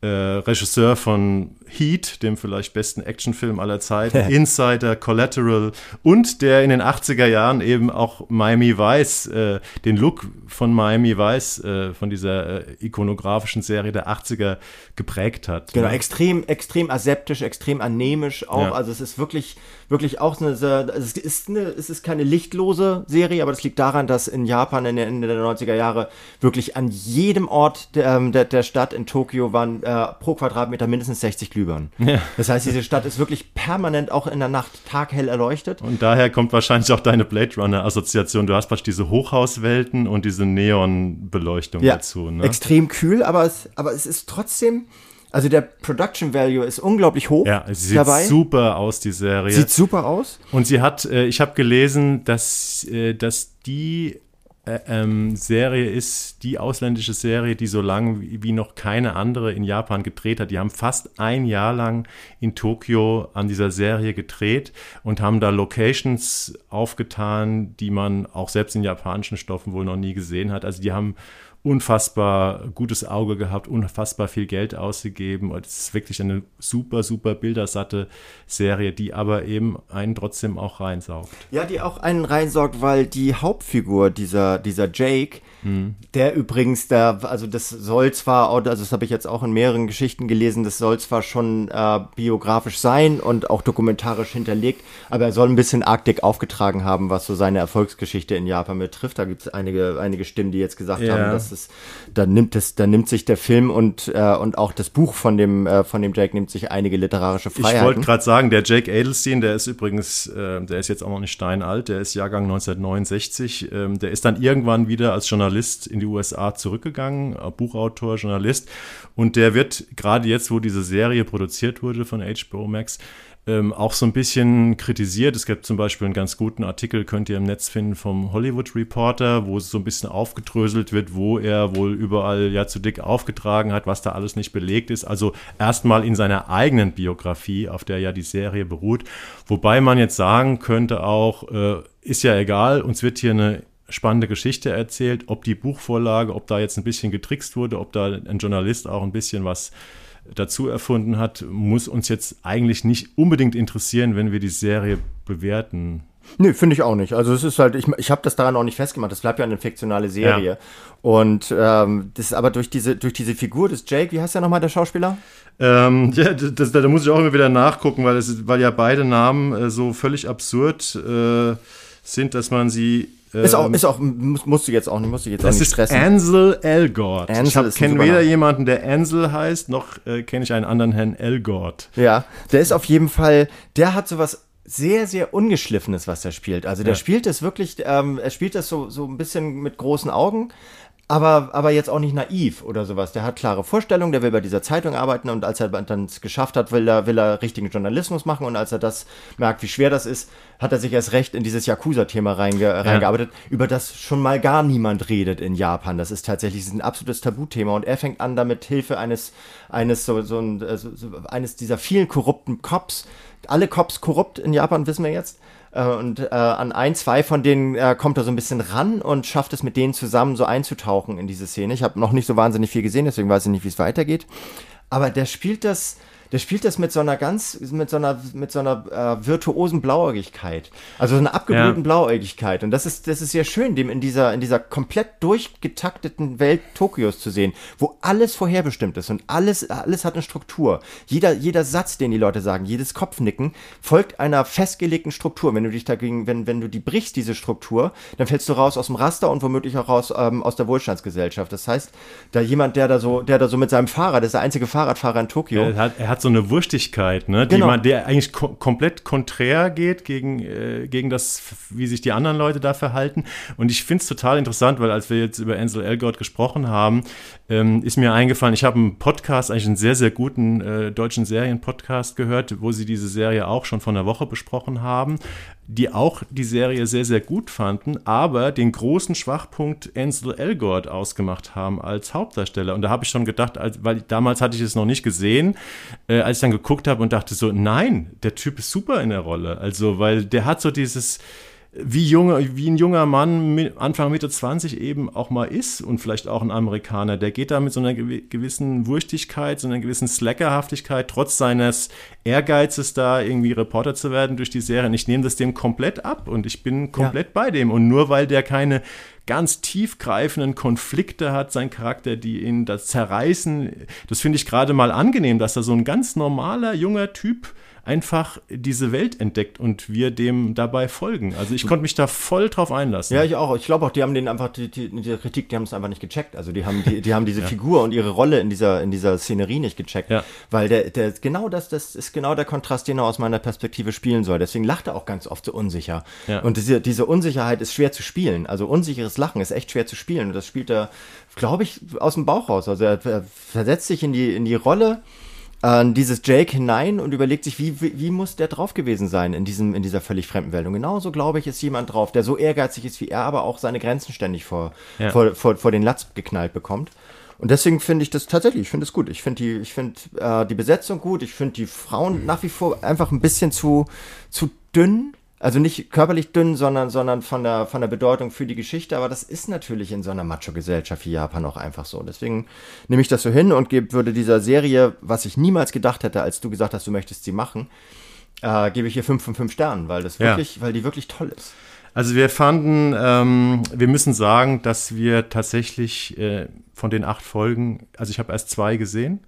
äh, Regisseur von Heat, dem vielleicht besten Actionfilm aller Zeiten, *laughs* Insider, Collateral und der in den 80er Jahren eben auch Miami Vice, äh, den Look von Miami Vice, äh, von dieser äh, ikonografischen Serie der 80er geprägt hat. Genau, ja. extrem, extrem aseptisch, extrem anemisch auch. Ja. Also es ist wirklich, wirklich auch eine, sehr, es ist eine, es ist keine lichtlose Serie, aber das liegt daran, dass in Japan in der Ende der 90er Jahre wirklich an jedem Ort der, ähm, der, der Stadt in Tokio waren äh, pro Quadratmeter mindestens 60 Glühbirnen. Ja. Das heißt, diese Stadt ist wirklich permanent auch in der Nacht taghell erleuchtet. Und daher kommt wahrscheinlich auch deine Blade Runner Assoziation. Du hast praktisch diese Hochhauswelten und diese Neonbeleuchtung ja, dazu. Ne? Extrem kühl, aber es, aber es ist trotzdem also der Production Value ist unglaublich hoch. Ja, sie sieht dabei. super aus, die Serie. Sieht super aus. Und sie hat, äh, ich habe gelesen, dass, äh, dass die äh, ähm, Serie ist die ausländische Serie, die so lange wie, wie, noch keine andere in Japan gedreht hat. Die haben fast ein Jahr lang in Tokio an dieser Serie gedreht und haben da Locations aufgetan, die man auch selbst in japanischen Stoffen wohl noch nie gesehen hat. Also die haben unfassbar gutes Auge gehabt, unfassbar viel Geld ausgegeben. Und es ist wirklich eine super, super bildersatte Serie, die aber eben einen trotzdem auch reinsaugt. Ja, die auch einen reinsaugt, weil die Hauptfigur, dieser, dieser Jake, hm. der übrigens, der, also das soll zwar, also das habe ich jetzt auch in mehreren Geschichten gelesen, das soll zwar schon äh, biografisch sein und auch dokumentarisch hinterlegt, aber er soll ein bisschen Arktik aufgetragen haben, was so seine Erfolgsgeschichte in Japan betrifft. Da gibt es einige, einige Stimmen, die jetzt gesagt ja. haben, dass es, da nimmt es, da nimmt sich der Film und, äh, und auch das Buch von dem, äh, von dem Jake nimmt sich einige literarische Freiheiten. Ich wollte gerade sagen, der Jake Edelstein, der ist übrigens, äh, der ist jetzt auch noch nicht steinalt, der ist Jahrgang 1969, ähm, der ist dann irgendwann wieder als Journalist in die USA zurückgegangen, äh, Buchautor, Journalist und der wird gerade jetzt, wo diese Serie produziert wurde von HBO Max, ähm, auch so ein bisschen kritisiert. Es gibt zum Beispiel einen ganz guten Artikel, könnt ihr im Netz finden, vom Hollywood Reporter, wo es so ein bisschen aufgedröselt wird, wo er wohl überall ja zu dick aufgetragen hat, was da alles nicht belegt ist. Also erstmal in seiner eigenen Biografie, auf der ja die Serie beruht. Wobei man jetzt sagen könnte auch, äh, ist ja egal, uns wird hier eine spannende Geschichte erzählt, ob die Buchvorlage, ob da jetzt ein bisschen getrickst wurde, ob da ein Journalist auch ein bisschen was dazu erfunden hat, muss uns jetzt eigentlich nicht unbedingt interessieren, wenn wir die Serie bewerten. Nö, finde ich auch nicht. Also es ist halt, ich, ich habe das daran auch nicht festgemacht. Das bleibt ja eine fiktionale Serie. Ja. Und ähm, das ist aber durch diese, durch diese Figur des Jake, wie heißt der nochmal, der Schauspieler? Ähm, *laughs* ja, das, da muss ich auch immer wieder nachgucken, weil, es, weil ja beide Namen äh, so völlig absurd äh, sind, dass man sie ist auch, ähm, ist auch, musst du jetzt auch nicht, musst du jetzt das auch nicht stressen. Das ist Ansel Elgort. Ansel ich kenne weder jemanden, der Ansel heißt, noch äh, kenne ich einen anderen Herrn Elgort. Ja, der ist auf jeden Fall, der hat sowas sehr, sehr ungeschliffenes, was er spielt. Also der ja. spielt es wirklich, ähm, er spielt das so, so ein bisschen mit großen Augen, aber, aber jetzt auch nicht naiv oder sowas. Der hat klare Vorstellungen, der will bei dieser Zeitung arbeiten und als er dann es geschafft hat, will er, will er richtigen Journalismus machen und als er das merkt, wie schwer das ist, hat er sich erst recht in dieses Yakuza-Thema reinge ja. reingearbeitet, über das schon mal gar niemand redet in Japan. Das ist tatsächlich ein absolutes Tabuthema und er fängt an, damit Hilfe eines, eines, so, so, ein, so, so eines dieser vielen korrupten Cops, alle Cops korrupt in Japan, wissen wir jetzt, äh, und äh, an ein, zwei von denen äh, kommt er so ein bisschen ran und schafft es mit denen zusammen so einzutauchen in diese Szene. Ich habe noch nicht so wahnsinnig viel gesehen, deswegen weiß ich nicht, wie es weitergeht. Aber der spielt das, der spielt das mit so einer ganz, mit so einer, mit so einer äh, virtuosen Blauäugigkeit. Also so einer abgebrühten ja. Blauäugigkeit. Und das ist, das ist sehr schön, dem in dieser, in dieser komplett durchgetakteten Welt Tokios zu sehen, wo alles vorherbestimmt ist und alles, alles hat eine Struktur. Jeder, jeder Satz, den die Leute sagen, jedes Kopfnicken folgt einer festgelegten Struktur. Wenn du dich dagegen, wenn, wenn du die brichst, diese Struktur, dann fällst du raus aus dem Raster und womöglich auch raus ähm, aus der Wohlstandsgesellschaft. Das heißt, da jemand, der da so, der da so mit seinem Fahrrad, das ist der einzige Fahrradfahrer in Tokio. Er hat, er hat so eine Wurstigkeit, ne? Genau. Man, der eigentlich ko komplett konträr geht gegen, äh, gegen das, wie sich die anderen Leute da verhalten. Und ich finde es total interessant, weil als wir jetzt über Ansel Elgort gesprochen haben, ähm, ist mir eingefallen, ich habe einen Podcast, eigentlich einen sehr, sehr guten äh, deutschen Serienpodcast gehört, wo sie diese Serie auch schon von einer Woche besprochen haben die auch die Serie sehr, sehr gut fanden, aber den großen Schwachpunkt Ansel Elgort ausgemacht haben als Hauptdarsteller. Und da habe ich schon gedacht, als, weil damals hatte ich es noch nicht gesehen, äh, als ich dann geguckt habe und dachte so, nein, der Typ ist super in der Rolle. Also, weil der hat so dieses wie, junge, wie ein junger Mann Anfang Mitte 20 eben auch mal ist und vielleicht auch ein Amerikaner, der geht da mit so einer gewissen Wurstigkeit, so einer gewissen Slackerhaftigkeit, trotz seines Ehrgeizes da irgendwie Reporter zu werden durch die Serie. Und ich nehme das dem komplett ab und ich bin komplett ja. bei dem. Und nur weil der keine ganz tiefgreifenden Konflikte hat, sein Charakter, die ihn das zerreißen, das finde ich gerade mal angenehm, dass er so ein ganz normaler junger Typ einfach diese Welt entdeckt und wir dem dabei folgen. Also ich konnte mich da voll drauf einlassen. Ja, ich auch. Ich glaube auch, die haben den einfach, die, die, die Kritik, die haben es einfach nicht gecheckt. Also die haben, die, die haben diese *laughs* ja. Figur und ihre Rolle in dieser, in dieser Szenerie nicht gecheckt. Ja. Weil der, der, genau das, das ist genau der Kontrast, den er aus meiner Perspektive spielen soll. Deswegen lacht er auch ganz oft so unsicher. Ja. Und diese, diese Unsicherheit ist schwer zu spielen. Also unsicheres Lachen ist echt schwer zu spielen. Und das spielt er, glaube ich, aus dem Bauch raus. Also er, er versetzt sich in die, in die Rolle äh, dieses Jake hinein und überlegt sich, wie, wie, wie, muss der drauf gewesen sein in, diesem, in dieser völlig fremden Welt. Und genauso, glaube ich, ist jemand drauf, der so ehrgeizig ist wie er, aber auch seine Grenzen ständig vor, ja. vor, vor, vor den Latz geknallt bekommt. Und deswegen finde ich das tatsächlich, ich finde es gut. Ich finde die, ich finde äh, die Besetzung gut. Ich finde die Frauen nach wie vor einfach ein bisschen zu, zu dünn. Also nicht körperlich dünn, sondern, sondern von der, von der Bedeutung für die Geschichte. Aber das ist natürlich in so einer Macho-Gesellschaft wie Japan auch einfach so. Deswegen nehme ich das so hin und gebe, würde dieser Serie, was ich niemals gedacht hätte, als du gesagt hast, du möchtest sie machen, äh, gebe ich hier fünf von fünf Sternen, weil das wirklich, ja. weil die wirklich toll ist. Also wir fanden, ähm, wir müssen sagen, dass wir tatsächlich äh, von den acht Folgen, also ich habe erst zwei gesehen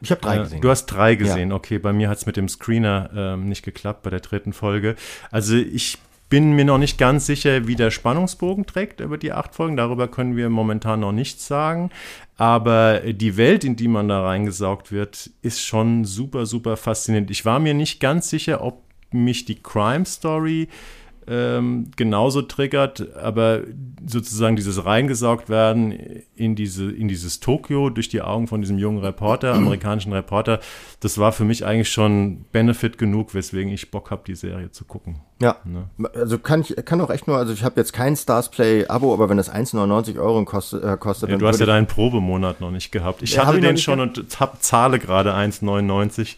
ich habe drei äh, gesehen. Du hast drei gesehen, ja. okay. Bei mir hat es mit dem Screener ähm, nicht geklappt bei der dritten Folge. Also ich bin mir noch nicht ganz sicher, wie der Spannungsbogen trägt über die acht Folgen. Darüber können wir momentan noch nichts sagen. Aber die Welt, in die man da reingesaugt wird, ist schon super, super faszinierend. Ich war mir nicht ganz sicher, ob mich die Crime Story ähm, genauso triggert, aber sozusagen dieses reingesaugt werden in, diese, in dieses Tokio durch die Augen von diesem jungen Reporter, *clears throat* amerikanischen Reporter, das war für mich eigentlich schon Benefit genug, weswegen ich Bock habe, die Serie zu gucken. Ja, ne? also kann ich kann auch echt nur, also ich habe jetzt kein Stars Play Abo, aber wenn das 1,99 Euro kostet, äh, kostet ja, Du hast ja deinen Probemonat noch nicht gehabt. Ich ja, hatte den schon gehabt? und hab, zahle gerade 1,99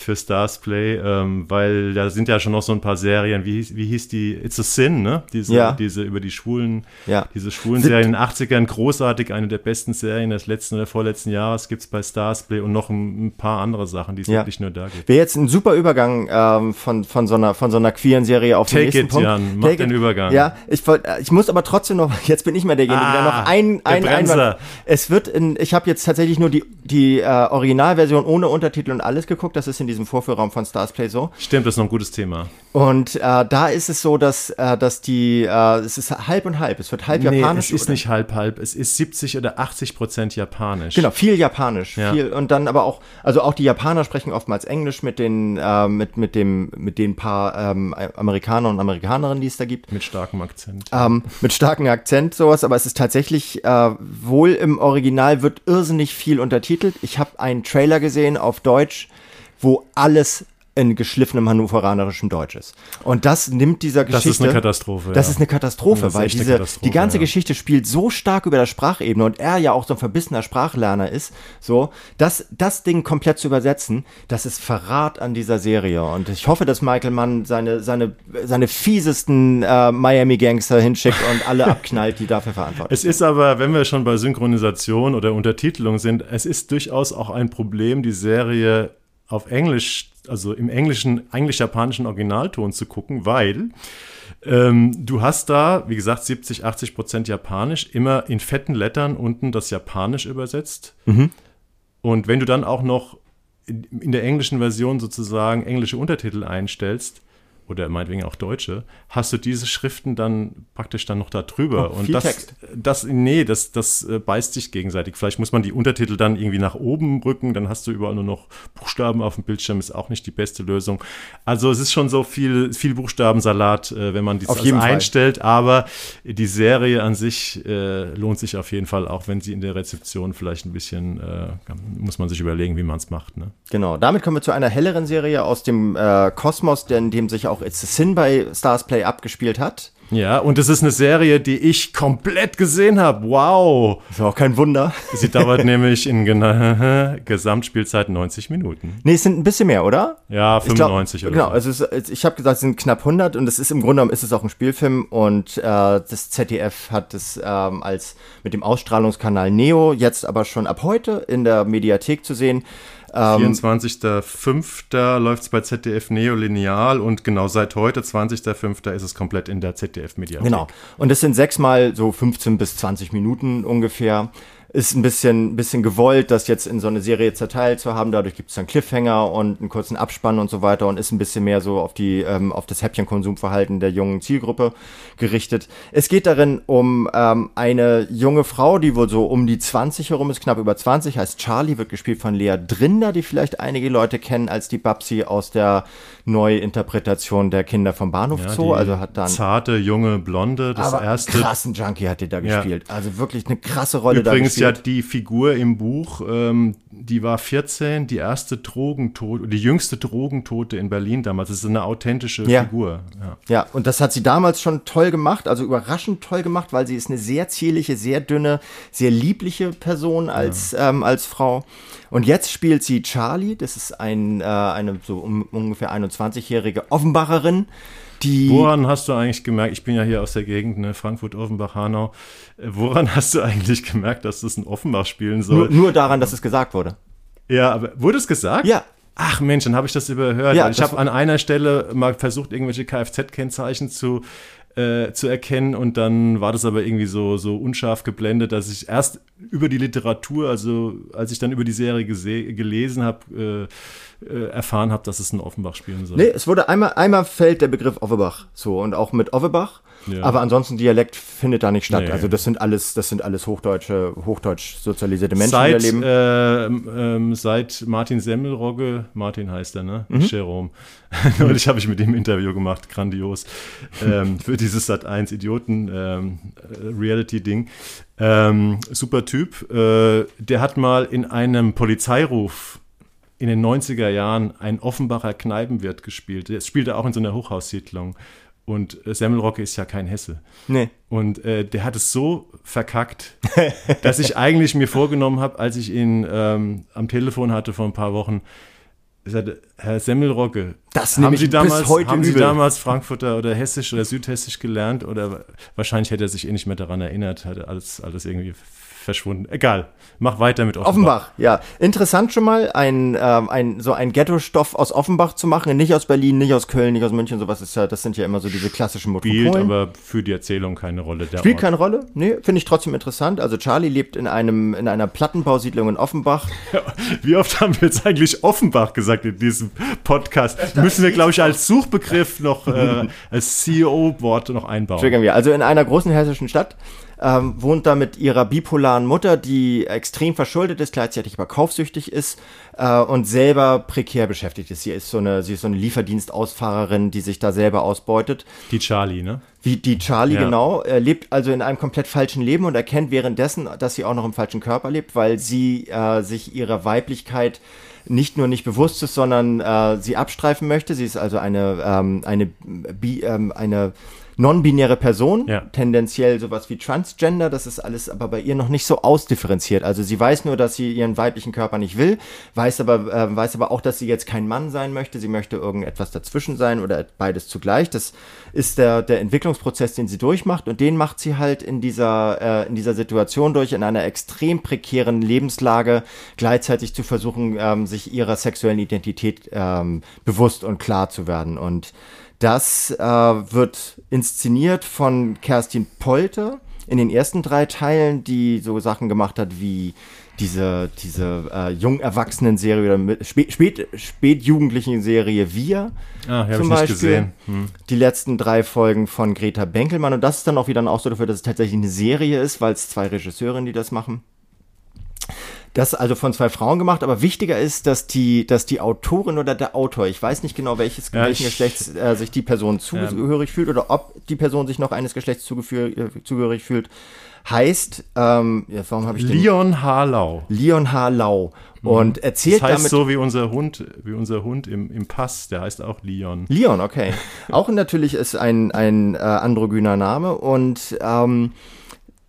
für Stars Play, ähm, weil da sind ja schon noch so ein paar Serien, wie, wie hieß die, It's a Sin, ne? Diese, ja. diese über die Schwulen, ja. diese schwulen Serien in den 80ern, großartig, eine der besten Serien des letzten oder vorletzten Jahres gibt es bei Stars Play und noch ein, ein, paar andere Sachen, die es ja. wirklich nur da gibt. Wäre jetzt ein super Übergang ähm, von, von, so einer, von so einer queeren Serie auf Take den nächsten it, Punkt. Jan, mach Take den it. Übergang. Ja, ich, ich muss aber trotzdem noch, *laughs* jetzt bin ich mal derjenige, ah, der noch ein, ein Einwand. Es wird in, ich habe jetzt tatsächlich nur die, die äh, Originalversion ohne Untertitel und alles geguckt, das ist in diesem Vorführraum von Starsplay so. Stimmt, das ist noch ein gutes Thema. Und äh, da ist es so, dass, äh, dass die, äh, es ist halb und halb. Es wird halb nee, japanisch. Es ist oder? nicht halb halb. Es ist 70 oder 80 Prozent japanisch. Genau, viel japanisch. Ja. Viel, und dann aber auch, also auch die Japaner sprechen oftmals Englisch mit den, äh, mit, mit dem, mit den paar ähm, Amerikaner und Amerikanerinnen, die es da gibt. Mit starkem Akzent. Ähm, mit starkem Akzent, sowas. Aber es ist tatsächlich äh, wohl im Original wird irrsinnig viel untertitelt. Ich habe einen Trailer gesehen auf Deutsch, wo alles in geschliffenem hannoveranerischem Deutsch ist. Und das nimmt dieser Geschichte. Das ist eine Katastrophe. Das ja. ist eine Katastrophe, ist weil diese, Katastrophe, die ganze ja. Geschichte spielt so stark über der Sprachebene und er ja auch so ein verbissener Sprachlerner ist, so, dass das Ding komplett zu übersetzen, das ist Verrat an dieser Serie. Und ich hoffe, dass Michael Mann seine, seine, seine fiesesten äh, Miami-Gangster hinschickt und alle *laughs* abknallt, die dafür verantwortlich sind. Es ist aber, wenn wir schon bei Synchronisation oder Untertitelung sind, es ist durchaus auch ein Problem, die Serie auf Englisch, also im englischen, englisch-japanischen Originalton zu gucken, weil ähm, du hast da, wie gesagt, 70, 80 Prozent Japanisch, immer in fetten Lettern unten das Japanisch übersetzt. Mhm. Und wenn du dann auch noch in, in der englischen Version sozusagen englische Untertitel einstellst, oder meinetwegen auch Deutsche, hast du diese Schriften dann praktisch dann noch da drüber. Oh, und das, Text. das, nee, das, das äh, beißt sich gegenseitig. Vielleicht muss man die Untertitel dann irgendwie nach oben rücken, dann hast du überall nur noch Buchstaben auf dem Bildschirm, ist auch nicht die beste Lösung. Also es ist schon so viel, viel Buchstabensalat, äh, wenn man Auf das jeden Fall. einstellt, aber die Serie an sich äh, lohnt sich auf jeden Fall, auch wenn sie in der Rezeption vielleicht ein bisschen, äh, muss man sich überlegen, wie man es macht. Ne? Genau, damit kommen wir zu einer helleren Serie aus dem äh, Kosmos, in dem sich auch It's a Sin bei Stars Play abgespielt hat. Ja, und es ist eine Serie, die ich komplett gesehen habe. Wow! Ist auch kein Wunder. Sie dauert nämlich in *laughs* Gesamtspielzeit 90 Minuten. Nee, es sind ein bisschen mehr, oder? Ja, Ich glaub- 95 oder Genau, so. also es ist, ich habe gesagt, es sind knapp 100 und es ist im Grunde genommen ist es auch ein Spielfilm und äh, das ZDF hat es ähm, als mit dem Ausstrahlungskanal Neo jetzt aber schon ab heute in der Mediathek zu sehen. Ähm, 24.05. läuft es bei ZDF Neo lineal und genau seit heute, 20.05. ist es komplett in der ZDF-Mediathek. Genau. Und es sind sechsmal so 15 bis 20 Minuten ungefähr. Ist ein bisschen, bisschen gewollt, das jetzt in so eine Serie zerteilt zu haben. Dadurch gibt es dann Cliffhanger und einen kurzen Abspann und so weiter und ist ein bisschen mehr so auf die, ähm, auf das Häppchenkonsumverhalten der jungen Zielgruppe gerichtet. Es geht darin um ähm, eine junge Frau, die wohl so um die 20 herum ist, knapp über 20, heißt Charlie, wird gespielt von Lea Drinder, die vielleicht einige Leute kennen als die Babsi aus der Neuinterpretation der Kinder vom Bahnhof Ja, Zoo. Also hat dann zarte, junge, blonde, das erste. krassen Junkie hat die da Ja. gespielt. Also wirklich eine krasse Rolle Übrigens da ja die Figur im Buch, ähm, die war 14, die erste Drogentote, die jüngste Drogentote in Berlin damals. Das ist eine authentische Ja. Figur. Ja. Ja, und das hat sie damals schon toll gemacht, also überraschend toll gemacht, weil sie ist eine sehr zierliche, sehr dünne, sehr liebliche Person als, ähm, als Frau. Und jetzt spielt sie Charlie, das ist ein, äh, eine so um, ungefähr 21-jährige Offenbacherin, die... Woran hast du eigentlich gemerkt, ich bin ja hier aus der Gegend, ne, Frankfurt, Offenbach, Hanau, äh, woran *laughs* hast du eigentlich gemerkt, dass das ein Offenbach spielen nur, soll? nur daran, dass es gesagt wurde. Ja, aber wurde es gesagt? Ja. Ach Mensch, dann habe ich das überhört. Ja, ich habe an einer Stelle mal versucht, irgendwelche Kfz-Kennzeichen zu, äh, zu erkennen und dann war das aber irgendwie so, so unscharf geblendet, dass ich erst über die Literatur, also als ich dann über die Serie gelesen habe, äh, äh, erfahren habe, dass es ein Offenbach spielen soll. Nee, es wurde einmal, einmal fällt der Begriff Offenbach so und auch mit Offenbach. Ja. Aber ansonsten Dialekt findet da nicht statt. Nee. Also das sind alles, das sind alles hochdeutsche, hochdeutsch sozialisierte Menschen, die da Seit, leben. ähm, ähm, seit Martin Semmelrogge, Martin heißt er, ne? Mhm. Jerome. *laughs* Neulich habe ich mit ihm ein Interview gemacht, grandios, ähm, für dieses Sat 1 Idioten ähm, äh, Reality-Ding. Ähm, super Typ. Äh, der hat mal in einem Polizeiruf in den 90er Jahren ein Offenbacher Kneipenwirt gespielt. Der spielte auch in so einer Hochhaussiedlung. Und äh, Semmelrogge ist ja kein Hesse. nee. Und äh, der hat es so verkackt, *laughs* dass ich eigentlich mir vorgenommen habe, als ich ihn ähm, am Telefon hatte vor ein paar Wochen, ich sagte, Herr Semmelrogge, Das haben Sie damals, heute haben Sie damals Frankfurter oder Hessisch oder Südhessisch gelernt? Oder wahrscheinlich hätte er sich eh nicht mehr daran erinnert, hatte alles, alles irgendwie verschwunden. Egal, mach weiter mit Offenbach. Offenbach, ja. Interessant schon mal, ein, ähm, ein, so ein Ghetto-Stoff aus Offenbach zu machen, nicht aus Berlin, nicht aus Köln, nicht aus München, sowas ist ja, das sind ja immer so diese klassischen Spielt Metropolen. aber für die Erzählung keine Rolle. Spielt Ort. keine Rolle? Nee, finde ich trotzdem interessant. Also Charlie lebt in einem, in einer Plattenbausiedlung in Offenbach. *laughs* Wie oft haben wir jetzt eigentlich Offenbach gesagt in diesem Podcast? Müssen wir, glaube ich, als Suchbegriff noch, äh, *laughs* als CEO-Wort noch einbauen. Triggern wir. Also in einer großen hessischen Stadt ähm, wohnt da mit ihrer bipolaren Mutter, die extrem verschuldet ist, gleichzeitig aber kaufsüchtig ist äh, und selber prekär beschäftigt ist. Sie ist so eine, sie ist so eine Lieferdienstausfahrerin, die sich da selber ausbeutet. Die Charlie, ne? Wie die Charlie, Ja. genau. Er lebt also in einem komplett falschen Leben und erkennt währenddessen, dass sie auch noch im falschen Körper lebt, weil sie äh, sich ihrer Weiblichkeit nicht nur nicht bewusst ist, sondern äh, sie abstreifen möchte. Sie ist also eine, ähm, eine, bi, ähm, eine non-binäre Person, Ja. tendenziell sowas wie Transgender, das ist alles aber bei ihr noch nicht so ausdifferenziert. Also sie weiß nur, dass sie ihren weiblichen Körper nicht will, weiß aber, äh, weiß aber auch, dass sie jetzt kein Mann sein möchte, sie möchte irgendetwas dazwischen sein oder beides zugleich. Das ist der, der Entwicklungsprozess, den sie durchmacht und den macht sie halt in dieser, äh, in dieser Situation durch, in einer extrem prekären Lebenslage, gleichzeitig zu versuchen, ähm, sich ihrer sexuellen Identität ähm, bewusst und klar zu werden. Und das äh, wird inszeniert von Kerstin Polter in den ersten drei Teilen, die so Sachen gemacht hat wie diese, diese äh, jung erwachsenen Serie oder mit, spät, spät, spätjugendlichen Serie Wir. Ah, zum Beispiel. Hm. Die letzten drei Folgen von Greta Benkelmann. Und das ist dann auch wieder auch so dafür, dass es tatsächlich eine Serie ist, weil es zwei Regisseurinnen, die das machen. Das also von zwei Frauen gemacht, aber wichtiger ist, dass die, dass die Autorin oder der Autor, ich weiß nicht genau, welches, Ja, welchen Geschlechts äh, sich die Person zugehörig fühlt oder ob die Person sich noch eines Geschlechts äh, zugehörig fühlt, heißt, ähm, ja, warum habe ich den? Leon Harlau. Leon H. Lau und Das erzählt heißt damit so wie unser Hund, wie unser Hund im, im Pass, der heißt auch Leon. Leon, okay. *laughs* Auch natürlich ist ein, ein äh, androgyner Name und ähm,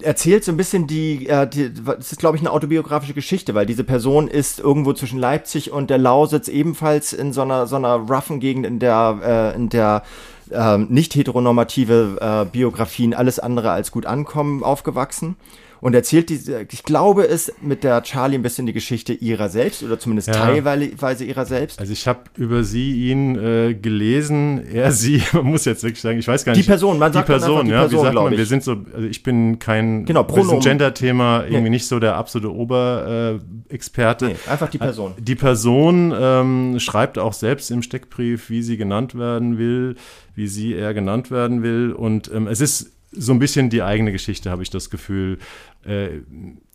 erzählt so ein bisschen die, äh, die es ist glaube ich eine autobiografische Geschichte, weil diese Person ist irgendwo zwischen Leipzig und der Lausitz ebenfalls in so einer so einer roughen Gegend, in der äh, in der ähm, nicht heteronormative äh, Biografien alles andere als gut ankommen aufgewachsen. Und erzählt diese, ich glaube, es mit der Charlie ein bisschen die Geschichte ihrer selbst oder zumindest Ja. teilweise ihrer selbst. Also ich habe über sie, ihn äh, gelesen, *laughs* er, sie, man muss jetzt wirklich sagen, ich weiß gar Die nicht. Person, man sagt die Person, die ja, Person, wie sagt man, wir sind so, also ich bin kein, Genau, Pronomen. Gender-Thema irgendwie Nee. nicht so der absolute Oberexperte. Nee, einfach die Person. Die Person ähm, schreibt auch selbst im Steckbrief, wie sie genannt werden will, wie sie eher genannt werden will. Und ähm, es ist so ein bisschen die eigene Geschichte, habe ich das Gefühl. Äh,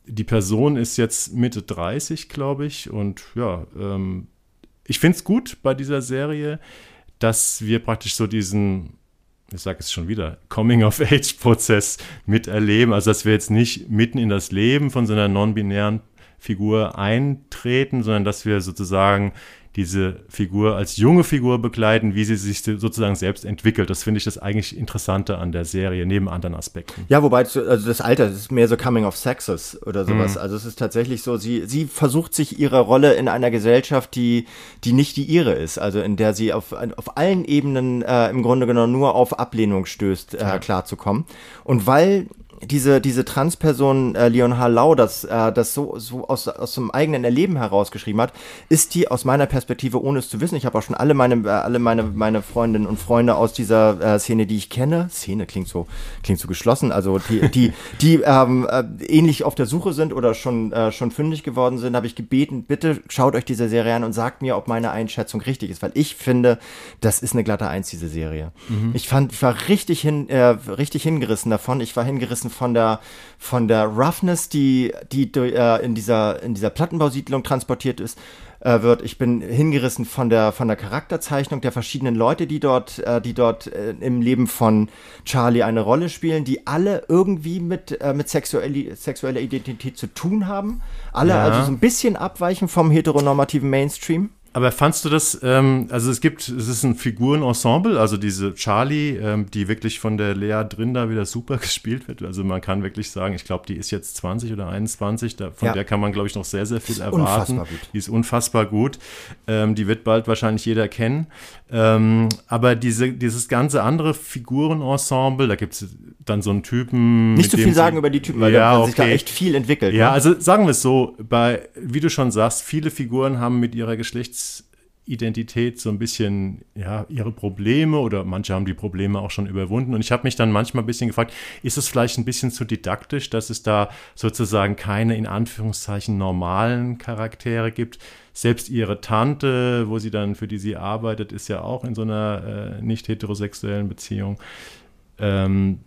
die Person ist jetzt Mitte 30, glaube ich. Und ja, ähm, ich finde es gut bei dieser Serie, dass wir praktisch so diesen, ich sage es schon wieder, Coming-of-Age-Prozess miterleben. Also, dass wir jetzt nicht mitten in das Leben von so einer non-binären Figur eintreten, sondern dass wir sozusagen diese Figur als junge Figur begleiten, wie sie sich sozusagen selbst entwickelt. Das finde ich das eigentlich Interessante an der Serie, neben anderen Aspekten. Ja, wobei, also das Alter, das ist mehr so Coming of Sexes oder sowas. Also es ist tatsächlich so, sie, sie versucht sich ihre Rolle in einer Gesellschaft, die, die nicht die ihre ist, also in der sie auf, auf allen Ebenen äh, im Grunde genommen nur auf Ablehnung stößt, äh, klarzukommen. Und weil diese, diese Transperson äh, Leon H. Lau das, äh, das so, so aus, aus dem eigenen Erleben herausgeschrieben hat, ist die aus meiner Perspektive, ohne es zu wissen, ich habe auch schon alle meine, äh, alle meine, meine Freundinnen und Freunde aus dieser äh, Szene, die ich kenne, Szene klingt so, klingt so geschlossen, also die, die, die ähm, äh, ähnlich auf der Suche sind oder schon, äh, schon fündig geworden sind, habe ich gebeten, bitte schaut euch diese Serie an und sagt mir, ob meine Einschätzung richtig ist, weil ich finde, das ist eine glatte Eins, diese Serie. Ich fand, ich war richtig hin, äh, richtig hingerissen davon. Ich war hingerissen von der, von der Roughness, die, die äh, in dieser, in dieser Plattenbausiedlung transportiert ist, äh, wird. Ich bin hingerissen von der, von der Charakterzeichnung der verschiedenen Leute, die dort, äh, die dort äh, im Leben von Charlie eine Rolle spielen, die alle irgendwie mit, äh, mit sexuelle, sexueller Identität zu tun haben. Alle Ja. also so ein bisschen abweichen vom heteronormativen Mainstream. Aber fandst du das, ähm, also es gibt, es ist ein Figurenensemble, also diese Charlie, ähm, die wirklich von der Lea Drinder wieder super *laughs* gespielt wird. Also man kann wirklich sagen, ich glaube, die ist jetzt 20 oder 21, da, von Ja. der kann man, glaube ich, noch sehr, sehr viel Ist erwarten. unfassbar gut. Die ist unfassbar gut. Ähm, die wird bald wahrscheinlich jeder kennen. Ähm, aber diese, dieses ganze andere Figurenensemble, da gibt es dann so einen Typen. Nicht zu viel sagen über die Typen, weil ja, da sich da okay. echt viel entwickelt. Ja, ne? also sagen wir es so, bei, wie du schon sagst, viele Figuren haben mit ihrer Geschlechtsidentität so ein bisschen, ja, ihre Probleme oder manche haben die Probleme auch schon überwunden. Und ich habe mich dann manchmal ein bisschen gefragt, ist es vielleicht ein bisschen zu didaktisch, dass es da sozusagen keine in Anführungszeichen normalen Charaktere gibt? Selbst ihre Tante, wo sie dann, für die sie arbeitet, ist ja auch in so einer äh, nicht heterosexuellen Beziehung. Ähm,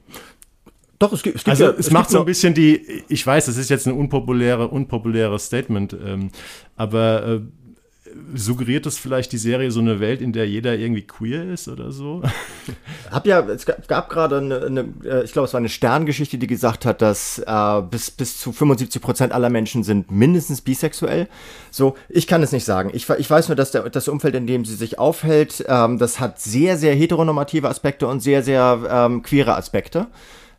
Doch, es gibt, es gibt also ja, es, macht gibt so ein bisschen die, ich weiß, es ist jetzt ein unpopuläre, unpopuläres Statement, ähm, aber äh, suggeriert das vielleicht die Serie so eine Welt, in der jeder irgendwie queer ist oder so? *laughs* Hab ja, es gab gerade eine, eine, äh, ich glaube, es war eine Sterngeschichte, die gesagt hat, dass äh, bis, bis zu 75 Prozent aller Menschen sind mindestens bisexuell. So, ich kann es nicht sagen. Ich, ich weiß nur, dass der, das Umfeld, in dem sie sich aufhält, ähm, das hat sehr, sehr heteronormative Aspekte und sehr, sehr ähm, queere Aspekte.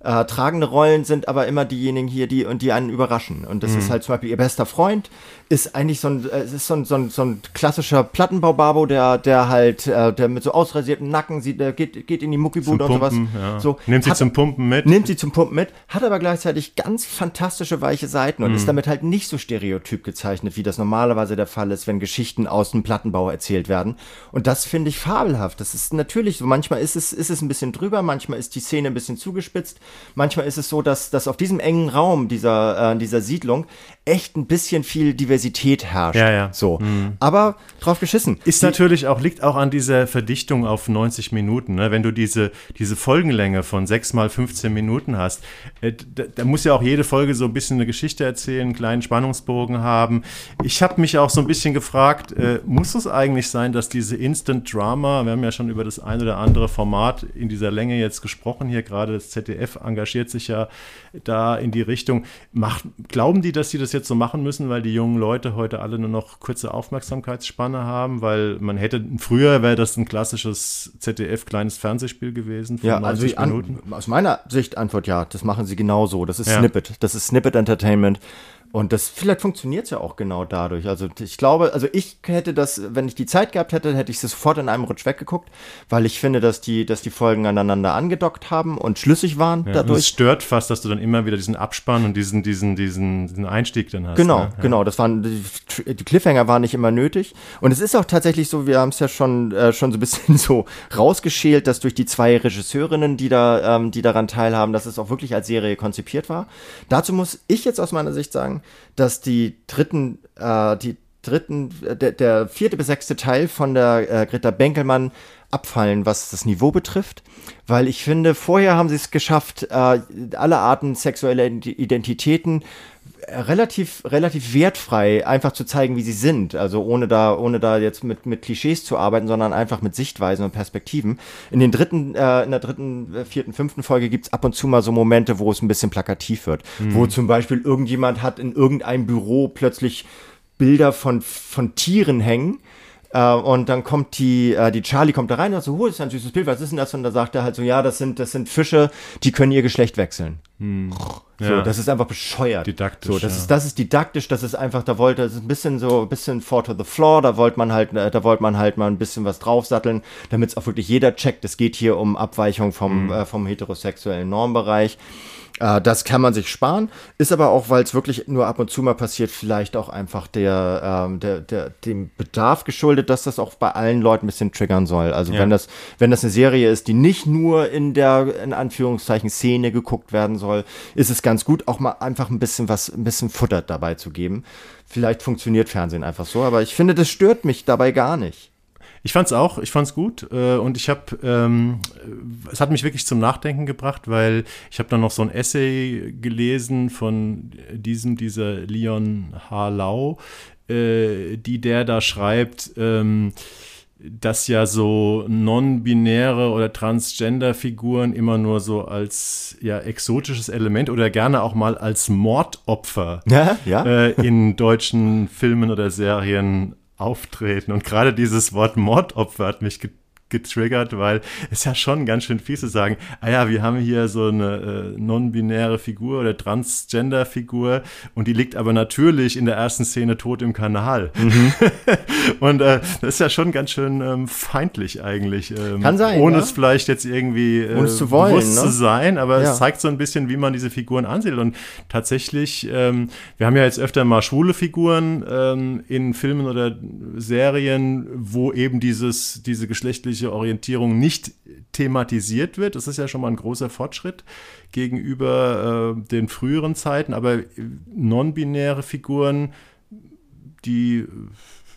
Äh, tragende Rollen sind aber immer diejenigen hier, die und die einen überraschen. Und das mhm. ist halt zum Beispiel ihr bester Freund, ist eigentlich so ein, äh, es ist so ein, so ein, so ein klassischer Plattenbaubabo, der, der halt, äh, der mit so ausrasierten Nacken sieht, der geht, geht in die Muckibude und sowas. Ja. So, nimmt sie hat, zum Pumpen mit. Nimmt sie zum Pumpen mit, hat aber gleichzeitig ganz fantastische weiche Seiten und mhm. ist damit halt nicht so stereotyp gezeichnet, wie das normalerweise der Fall ist, wenn Geschichten aus dem Plattenbau erzählt werden. Und das finde ich fabelhaft. Das ist natürlich so. Manchmal ist es, ist es ein bisschen drüber, manchmal ist die Szene ein bisschen zugespitzt. Manchmal ist es so, dass, dass auf diesem engen Raum dieser, äh, dieser Siedlung echt ein bisschen viel Diversität herrscht. Ja, ja. So. Mhm. Aber drauf geschissen. Ist Die, natürlich auch, liegt auch an dieser Verdichtung auf 90 Minuten. Ne? Wenn du diese, diese Folgenlänge von 6 mal 15 Minuten hast, äh, da, da, muss ja auch jede Folge so ein bisschen eine Geschichte erzählen, einen kleinen Spannungsbogen haben. Ich habe mich auch so ein bisschen gefragt, äh, muss es eigentlich sein, dass diese Instant Drama, wir haben ja schon über das ein oder andere Format in dieser Länge jetzt gesprochen, hier gerade das ZDF engagiert sich ja da in die Richtung. Macht, glauben die, dass sie das jetzt so machen müssen, weil die jungen Leute heute alle nur noch kurze Aufmerksamkeitsspanne haben? Weil man hätte, früher wäre das ein klassisches ZDF-kleines Fernsehspiel gewesen von ja, 90 also Minuten. An, aus meiner Sicht Antwort ja, das machen sie genauso. Das ist ja. Snippet. Das ist Snippet Entertainment. Und das vielleicht funktioniert es ja auch genau dadurch. Also ich glaube, also ich hätte das, wenn ich die Zeit gehabt hätte, hätte ich es sofort in einem Rutsch weggeguckt, weil ich finde, dass die, dass die Folgen aneinander angedockt haben und schlüssig waren ja, dadurch. Es stört fast, dass du dann immer wieder diesen Abspann und diesen, diesen, diesen, diesen Einstieg dann hast. Genau, ne? ja. genau. Das waren die, die, Cliffhanger waren nicht immer nötig. Und es ist auch tatsächlich so, wir haben es ja schon, äh, schon so ein bisschen *laughs* so rausgeschält, dass durch die zwei Regisseurinnen, die da, ähm, die daran teilhaben, dass es auch wirklich als Serie konzipiert war. Dazu muss ich jetzt aus meiner Sicht sagen, dass die dritten, äh, die dritten, äh, der, der vierte bis sechste Teil von der äh, Greta Benkelmann abfallen, was das Niveau betrifft, weil ich finde, vorher haben sie es geschafft, äh, alle Arten sexueller Identitäten relativ, relativ wertfrei einfach zu zeigen, wie sie sind. Also ohne da, ohne da jetzt mit, mit Klischees zu arbeiten, sondern einfach mit Sichtweisen und Perspektiven. In den dritten, äh, in der dritten, äh, vierten, fünften Folge gibt's ab und zu mal so Momente, wo es ein bisschen plakativ wird. Mhm. Wo zum Beispiel irgendjemand hat in irgendeinem Büro plötzlich Bilder von, von Tieren hängen Uh, und dann kommt die, uh, die Charlie kommt da rein und sagt so, oh, das ist ein süßes Bild, was ist denn das? Und da sagt er halt so, ja, das sind, das sind Fische, die können ihr Geschlecht wechseln. Hm. So, ja. das ist einfach bescheuert. Didaktisch. So, das ja. ist, das ist didaktisch, das ist einfach, da wollte, das ist ein bisschen so, ein bisschen four to the floor, da wollte man halt, äh, da wollte man halt mal ein bisschen was draufsatteln, damit es auch wirklich jeder checkt. Es geht hier um Abweichung vom, hm. äh, vom heterosexuellen Normbereich. Äh, das kann man sich sparen, ist aber auch, weil es wirklich nur ab und zu mal passiert, vielleicht auch einfach der, ähm, der, der, dem Bedarf geschuldet, dass das auch bei allen Leuten ein bisschen triggern soll. Also ja. wenn das, wenn das eine Serie ist, die nicht nur in der, in Anführungszeichen, Szene geguckt werden soll, ist es ganz gut, auch mal einfach ein bisschen was, ein bisschen Futter dabei zu geben. Vielleicht funktioniert Fernsehen einfach so, aber ich finde, das stört mich dabei gar nicht. Ich fand's auch, ich fand's gut äh, und ich habe, ähm, es hat mich wirklich zum Nachdenken gebracht, weil ich habe dann noch so ein Essay gelesen von diesem, dieser Leon H. Lau, äh, die der da schreibt, ähm, dass ja so non-binäre oder Transgender-Figuren immer nur so als ja exotisches Element oder gerne auch mal als Mordopfer ja, ja. Äh, in deutschen Filmen oder Serien auftreten. Und gerade dieses Wort Mordopfer hat mich getriggert, weil es ja schon ganz schön fies zu sagen, ah ja, wir haben hier so eine äh, non-binäre Figur oder Transgender-Figur und die liegt aber natürlich in der ersten Szene tot im Kanal. Mhm. *laughs* und äh, das ist ja schon ganz schön ähm, feindlich eigentlich. Ähm, Kann sein. Ohne ja? es vielleicht jetzt irgendwie äh, zu wollen, bewusst ne? zu sein, aber ja. es zeigt so ein bisschen, wie man diese Figuren ansieht. Und tatsächlich, ähm, wir haben ja jetzt öfter mal schwule Figuren ähm, in Filmen oder Serien, wo eben dieses, diese geschlechtliche geschlechtliche Orientierung nicht thematisiert wird. Das ist ja schon mal ein großer Fortschritt gegenüber äh, den früheren Zeiten, aber non-binäre Figuren, die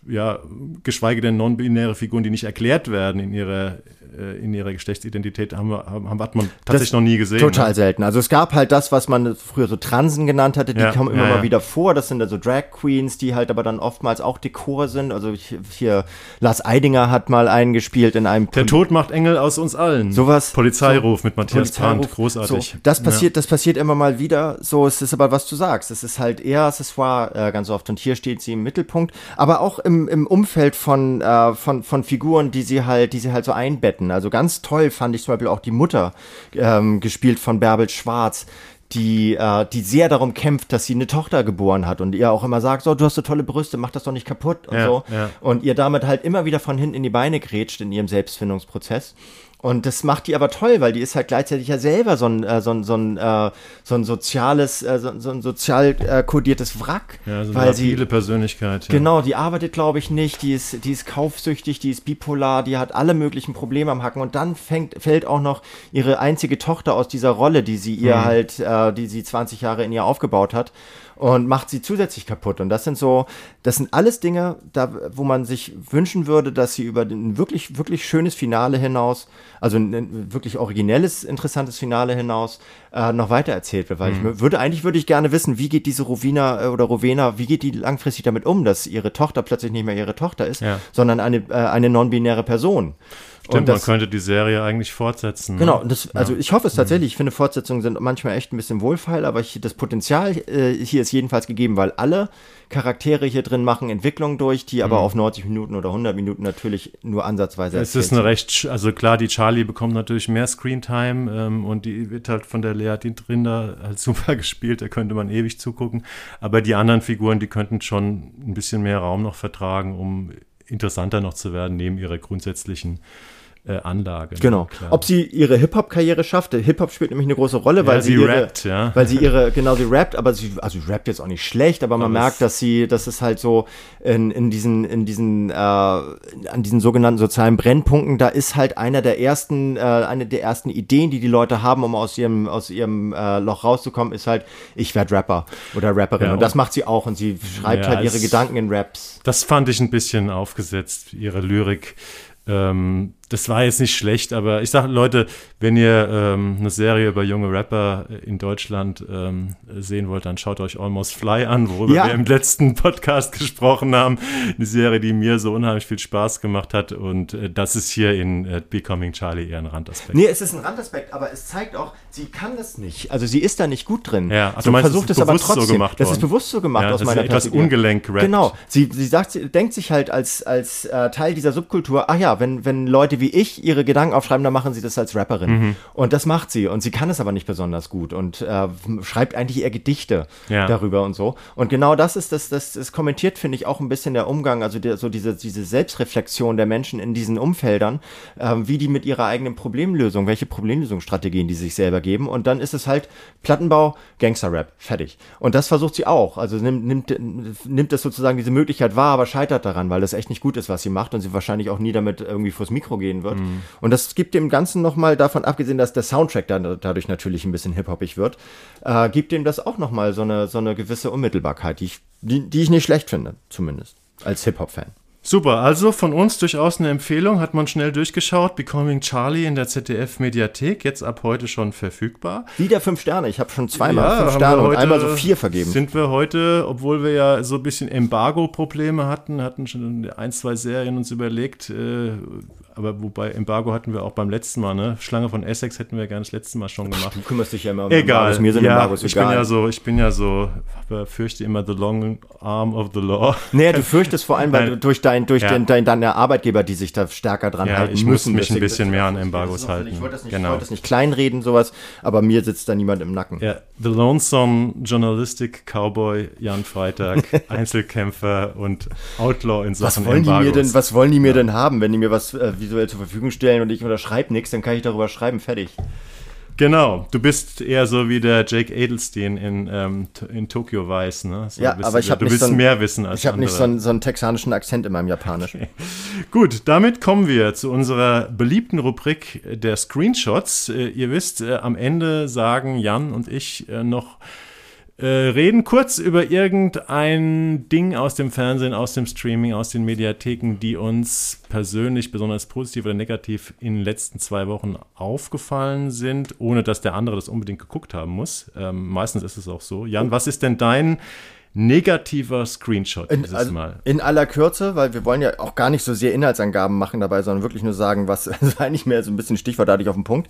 ja, geschweige denn non-binäre Figuren, die nicht erklärt werden in ihrer äh, in ihrer Geschlechtsidentität haben wir, haben, hat man tatsächlich das noch nie gesehen. Total ne? selten. Also es gab halt das, was man früher so Transen genannt hatte, die ja, kommen immer ja, mal wieder vor. Das sind also Drag Queens, die halt aber dann oftmals auch Dekor sind. Also hier Lars Eidinger hat mal einen gespielt in einem. Der Tod macht Engel aus uns allen. Sowas. Polizeiruf so, mit Matthias Brandt, großartig. So, das passiert, das passiert immer mal wieder. So, es ist aber was du sagst. Es ist halt eher Accessoire äh, ganz oft und hier steht sie im Mittelpunkt. Aber auch im, im Umfeld von, äh, von, von Figuren, die sie halt, die sie halt so einbetten. Also ganz toll fand ich zum Beispiel auch die Mutter, ähm, gespielt von Bärbel Schwarz, die, äh, die sehr darum kämpft, dass sie eine Tochter geboren hat und ihr auch immer sagt, so, du hast so tolle Brüste, mach das doch nicht kaputt und ja, so. Ja. Und ihr damit halt immer wieder von hinten in die Beine grätscht in ihrem Selbstfindungsprozess. Und das macht die aber toll, weil die ist halt gleichzeitig ja selber so ein, äh, so ein, so ein, äh, so ein soziales, äh, so, so ein sozial äh, kodiertes Wrack. Ja, so weil eine viele Persönlichkeit. Ja. Genau, die arbeitet, glaube ich, nicht, die ist, die ist kaufsüchtig, die ist bipolar, die hat alle möglichen Probleme am Hacken und dann fängt, fällt auch noch ihre einzige Tochter aus dieser Rolle, die sie ihr mhm. halt, äh, die sie 20 Jahre in ihr aufgebaut hat und macht sie zusätzlich kaputt. Und das sind so, das sind alles Dinge, da, wo man sich wünschen würde, dass sie über ein wirklich, wirklich schönes Finale hinaus, also ein, wirklich originelles, interessantes Finale hinaus, äh, noch weiter erzählt wird. Weil mhm. ich würde, eigentlich würde ich gerne wissen, wie geht diese Rovina äh, oder Rowena, wie geht die langfristig damit um, dass ihre Tochter plötzlich nicht mehr ihre Tochter ist, ja. sondern eine, äh, eine non-binäre Person. Stimmt, das, man könnte die Serie eigentlich fortsetzen. Ne? Genau, das, also ich hoffe es mhm. tatsächlich. Ich finde, Fortsetzungen sind manchmal echt ein bisschen wohlfeil, aber ich, das Potenzial äh, hier ist jedenfalls gegeben, weil alle Charaktere hier drin machen Entwicklungen durch, die aber mhm. auf 90 Minuten oder 100 Minuten natürlich nur ansatzweise Es ist eine recht, also klar, die Charlie bekommt natürlich mehr Screentime ähm, und die wird halt von der Lea Rinder halt *laughs* super gespielt, da könnte man ewig zugucken. Aber die anderen Figuren, die könnten schon ein bisschen mehr Raum noch vertragen, um interessanter noch zu werden, neben ihrer grundsätzlichen äh, Anlage. Genau. Klar. Ob sie ihre Hip-Hop-Karriere schafft. Hip-Hop spielt nämlich eine große Rolle, weil ja, sie, sie ihre, rappt, ja. weil sie ihre, *laughs* genau, sie rappt, aber sie, also sie rappt jetzt auch nicht schlecht, aber man aber merkt, dass sie, dass es halt so in, in diesen, in diesen, äh, an diesen sogenannten sozialen Brennpunkten, da ist halt einer der ersten, äh, eine der ersten Ideen, die die Leute haben, um aus ihrem, aus ihrem äh, Loch rauszukommen, ist halt, ich werde Rapper oder Rapperin. Ja, und, und das macht sie auch und sie schreibt halt ihre Gedanken in Raps. Das fand ich ein bisschen aufgesetzt, ihre Lyrik. Ähm, das war jetzt nicht schlecht, aber ich sage Leute, wenn ihr ähm, eine Serie über junge Rapper in Deutschland ähm, sehen wollt, dann schaut euch Almost Fly an, worüber ja. wir im letzten Podcast *laughs* gesprochen haben. Eine Serie, die mir so unheimlich viel Spaß gemacht hat und äh, das ist hier in äh, Becoming Charlie eher ein Randaspekt. Nee, es ist ein Randaspekt, aber es zeigt auch, sie kann das nicht. Also sie ist da nicht gut drin. Ja, also so versucht es aber trotzdem. So gemacht das ist bewusst so gemacht ja, aus meiner Perspektive. etwas ungelenk rappt. Genau. Sie, sie sagt, sie denkt sich halt als, als äh, Teil dieser Subkultur, ach ja, wenn, wenn Leute wie ich ihre Gedanken aufschreiben, dann machen sie das als Rapperin. Mhm. Und das macht sie. Und sie kann es aber nicht besonders gut und äh, schreibt eigentlich eher Gedichte ja. darüber und so. Und genau das ist das, das, das kommentiert, finde ich, auch ein bisschen der Umgang, also der, so diese, diese Selbstreflexion der Menschen in diesen Umfeldern, äh, wie die mit ihrer eigenen Problemlösung, welche Problemlösungsstrategien die sich selber geben. Und dann ist es halt Plattenbau, Gangster-Rap, fertig. Und das versucht sie auch. Also nimmt, nimmt, nimmt das sozusagen diese Möglichkeit wahr, aber scheitert daran, weil das echt nicht gut ist, was sie macht und sie wahrscheinlich auch nie damit irgendwie vors Mikro gehen wird. Mhm. Und das gibt dem Ganzen nochmal, davon abgesehen, dass der Soundtrack dann dadurch natürlich ein bisschen hip-hoppig wird, äh, gibt dem das auch nochmal so eine, so eine gewisse Unmittelbarkeit, die ich, die, die ich nicht schlecht finde, zumindest, als Hip-Hop-Fan. Super, also von uns durchaus eine Empfehlung, hat man schnell durchgeschaut. Becoming Charlie in der ZDF-Mediathek, jetzt ab heute schon verfügbar. Wieder fünf Sterne, ich habe schon zweimal ja, fünf Sterne heute, und einmal so vier vergeben. Sind wir heute, obwohl wir ja so ein bisschen Embargo-Probleme hatten, hatten schon ein, zwei Serien uns überlegt, äh, aber wobei Embargo hatten wir auch beim letzten Mal, ne? Schlange von Essex hätten wir gerne das letzte Mal schon gemacht. Du kümmerst dich ja immer um egal. Embargos. Mir sind ja, Embargos ich egal. bin ja so, ich bin ja so, fürchte immer the long arm of the law. Nee, du fürchtest vor allem, weil *laughs* du durch dein, durch ja. den, dein, deine Arbeitgeber, die sich da stärker dran ja, halten ich müssen. Ich muss mich ein bisschen mehr an Embargos halten. Ich wollte das nicht, genau. wollte das nicht kleinreden, sowas, aber mir sitzt da niemand im Nacken. Ja, the lonesome journalistic cowboy Jan Freitag, *laughs* Einzelkämpfer und Outlaw in Sachen was wollen Embargos. Die mir denn, was wollen die mir ja. denn haben, wenn die mir was äh, visuell zur Verfügung stellen? und ich unterschreibe nichts, dann kann ich darüber schreiben, fertig. Genau, du bist eher so wie der Jake Edelstein in, ähm, in Tokyo Weiß, ne? So ja, aber ich habe Du willst so mehr wissen als Ich habe nicht so einen, so einen, texanischen Akzent in meinem Japanisch. Okay. Gut, damit kommen wir zu unserer beliebten Rubrik der Screenshots. Äh, ihr wisst, äh, am Ende sagen Jan und ich äh, noch äh, reden kurz über irgendein Ding aus dem Fernsehen, aus dem Streaming, aus den Mediatheken, die uns persönlich besonders positiv oder negativ in den letzten zwei Wochen aufgefallen sind, ohne dass der andere das unbedingt geguckt haben muss. Ähm, meistens ist es auch so. Jan, was ist denn dein negativer Screenshot in, dieses also Mal. In aller Kürze, weil wir wollen ja auch gar nicht so sehr Inhaltsangaben machen dabei, sondern wirklich nur sagen, was *laughs* also eigentlich mehr so ein bisschen Stichwort dadurch auf den Punkt.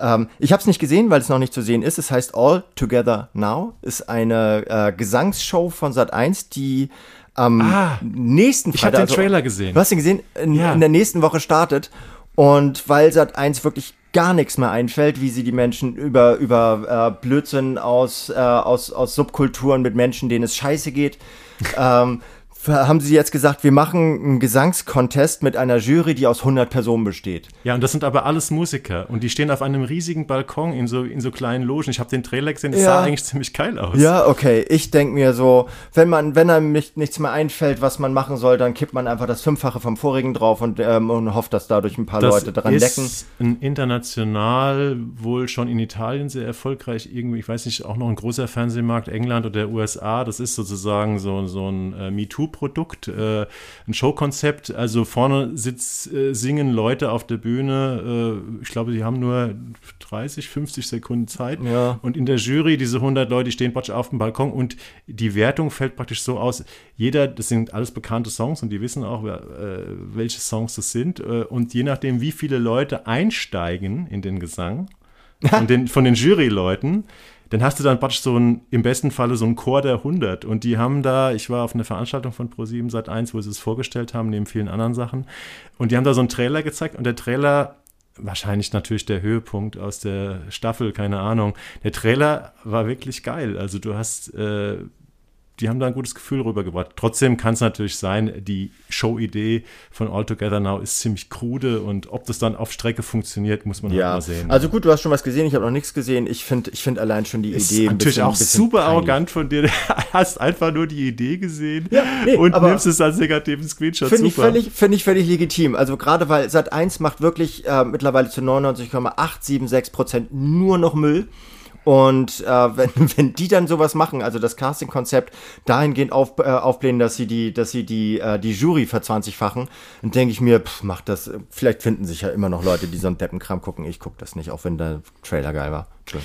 Ähm, ich habe es nicht gesehen, weil es noch nicht zu sehen ist. Es heißt All Together Now, ist eine äh, Gesangsshow von Sat1, die am ah, nächsten Freitag. Ich habe den also, Trailer gesehen. Du hast ihn gesehen? In, ja. in der nächsten Woche startet. Und weil Sat1 wirklich gar nichts mehr einfällt, wie sie die Menschen über, über äh, Blödsinn aus, äh, aus, aus Subkulturen mit Menschen, denen es scheiße geht. *laughs* ähm, haben sie jetzt gesagt, wir machen einen Gesangscontest mit einer Jury, die aus 100 Personen besteht. Ja, und das sind aber alles Musiker und die stehen auf einem riesigen Balkon in so, in so kleinen Logen. Ich habe den Trailer gesehen, das ja. sah eigentlich ziemlich geil aus. Ja, okay. Ich denke mir so, wenn man, wenn einem nicht, nichts mehr einfällt, was man machen soll, dann kippt man einfach das Fünffache vom vorigen drauf und, ähm, und hofft, dass dadurch ein paar das Leute dran lecken. Das ist international wohl schon in Italien sehr erfolgreich. Irgendwie, ich weiß nicht, auch noch ein großer Fernsehmarkt, England oder USA. Das ist sozusagen so, so ein äh, MeToo Produkt, äh, ein Showkonzept. Also vorne sitz, äh, singen Leute auf der Bühne. Äh, ich glaube, die haben nur 30, 50 Sekunden Zeit. Ja. Und in der Jury, diese 100 Leute, die stehen auf dem Balkon und die Wertung fällt praktisch so aus. Jeder, das sind alles bekannte Songs und die wissen auch, äh, welche Songs das sind. Äh, und je nachdem, wie viele Leute einsteigen in den Gesang, *laughs* von den, von den Juryleuten, dann hast du dann praktisch so ein, im besten Falle so ein Chor der 100. Und die haben da, ich war auf einer Veranstaltung von Pro7 seit 1, wo sie es vorgestellt haben, neben vielen anderen Sachen. Und die haben da so einen Trailer gezeigt und der Trailer wahrscheinlich natürlich der Höhepunkt aus der Staffel, keine Ahnung. Der Trailer war wirklich geil. Also du hast äh, die haben da ein gutes Gefühl rübergebracht. Trotzdem kann es natürlich sein, die Show-Idee von All Together Now ist ziemlich krude und ob das dann auf Strecke funktioniert, muss man halt ja. halt mal sehen. Also gut, du hast schon was gesehen, ich habe noch nichts gesehen. Ich finde ich find allein schon die ist Idee. Natürlich bisschen, auch super peinlich. arrogant von dir. *laughs* Du hast einfach nur die Idee gesehen ja, nee, und nimmst es als negativen Screenshot. Finde ich, völlig, find ich völlig legitim. Also gerade weil Sat 1 macht wirklich äh, mittlerweile zu 99,876 Prozent nur noch Müll. Und äh, *laughs* wenn, wenn die dann sowas machen, also das Casting-Konzept dahingehend auf, äh, aufblähen, dass sie die, dass sie die, äh, die Jury verzwanzigfachen, dann denke ich mir, pff, macht das, vielleicht finden sich ja immer noch Leute, die so einen Deppenkram gucken. Ich gucke das nicht, auch wenn der Trailer geil war. Schön.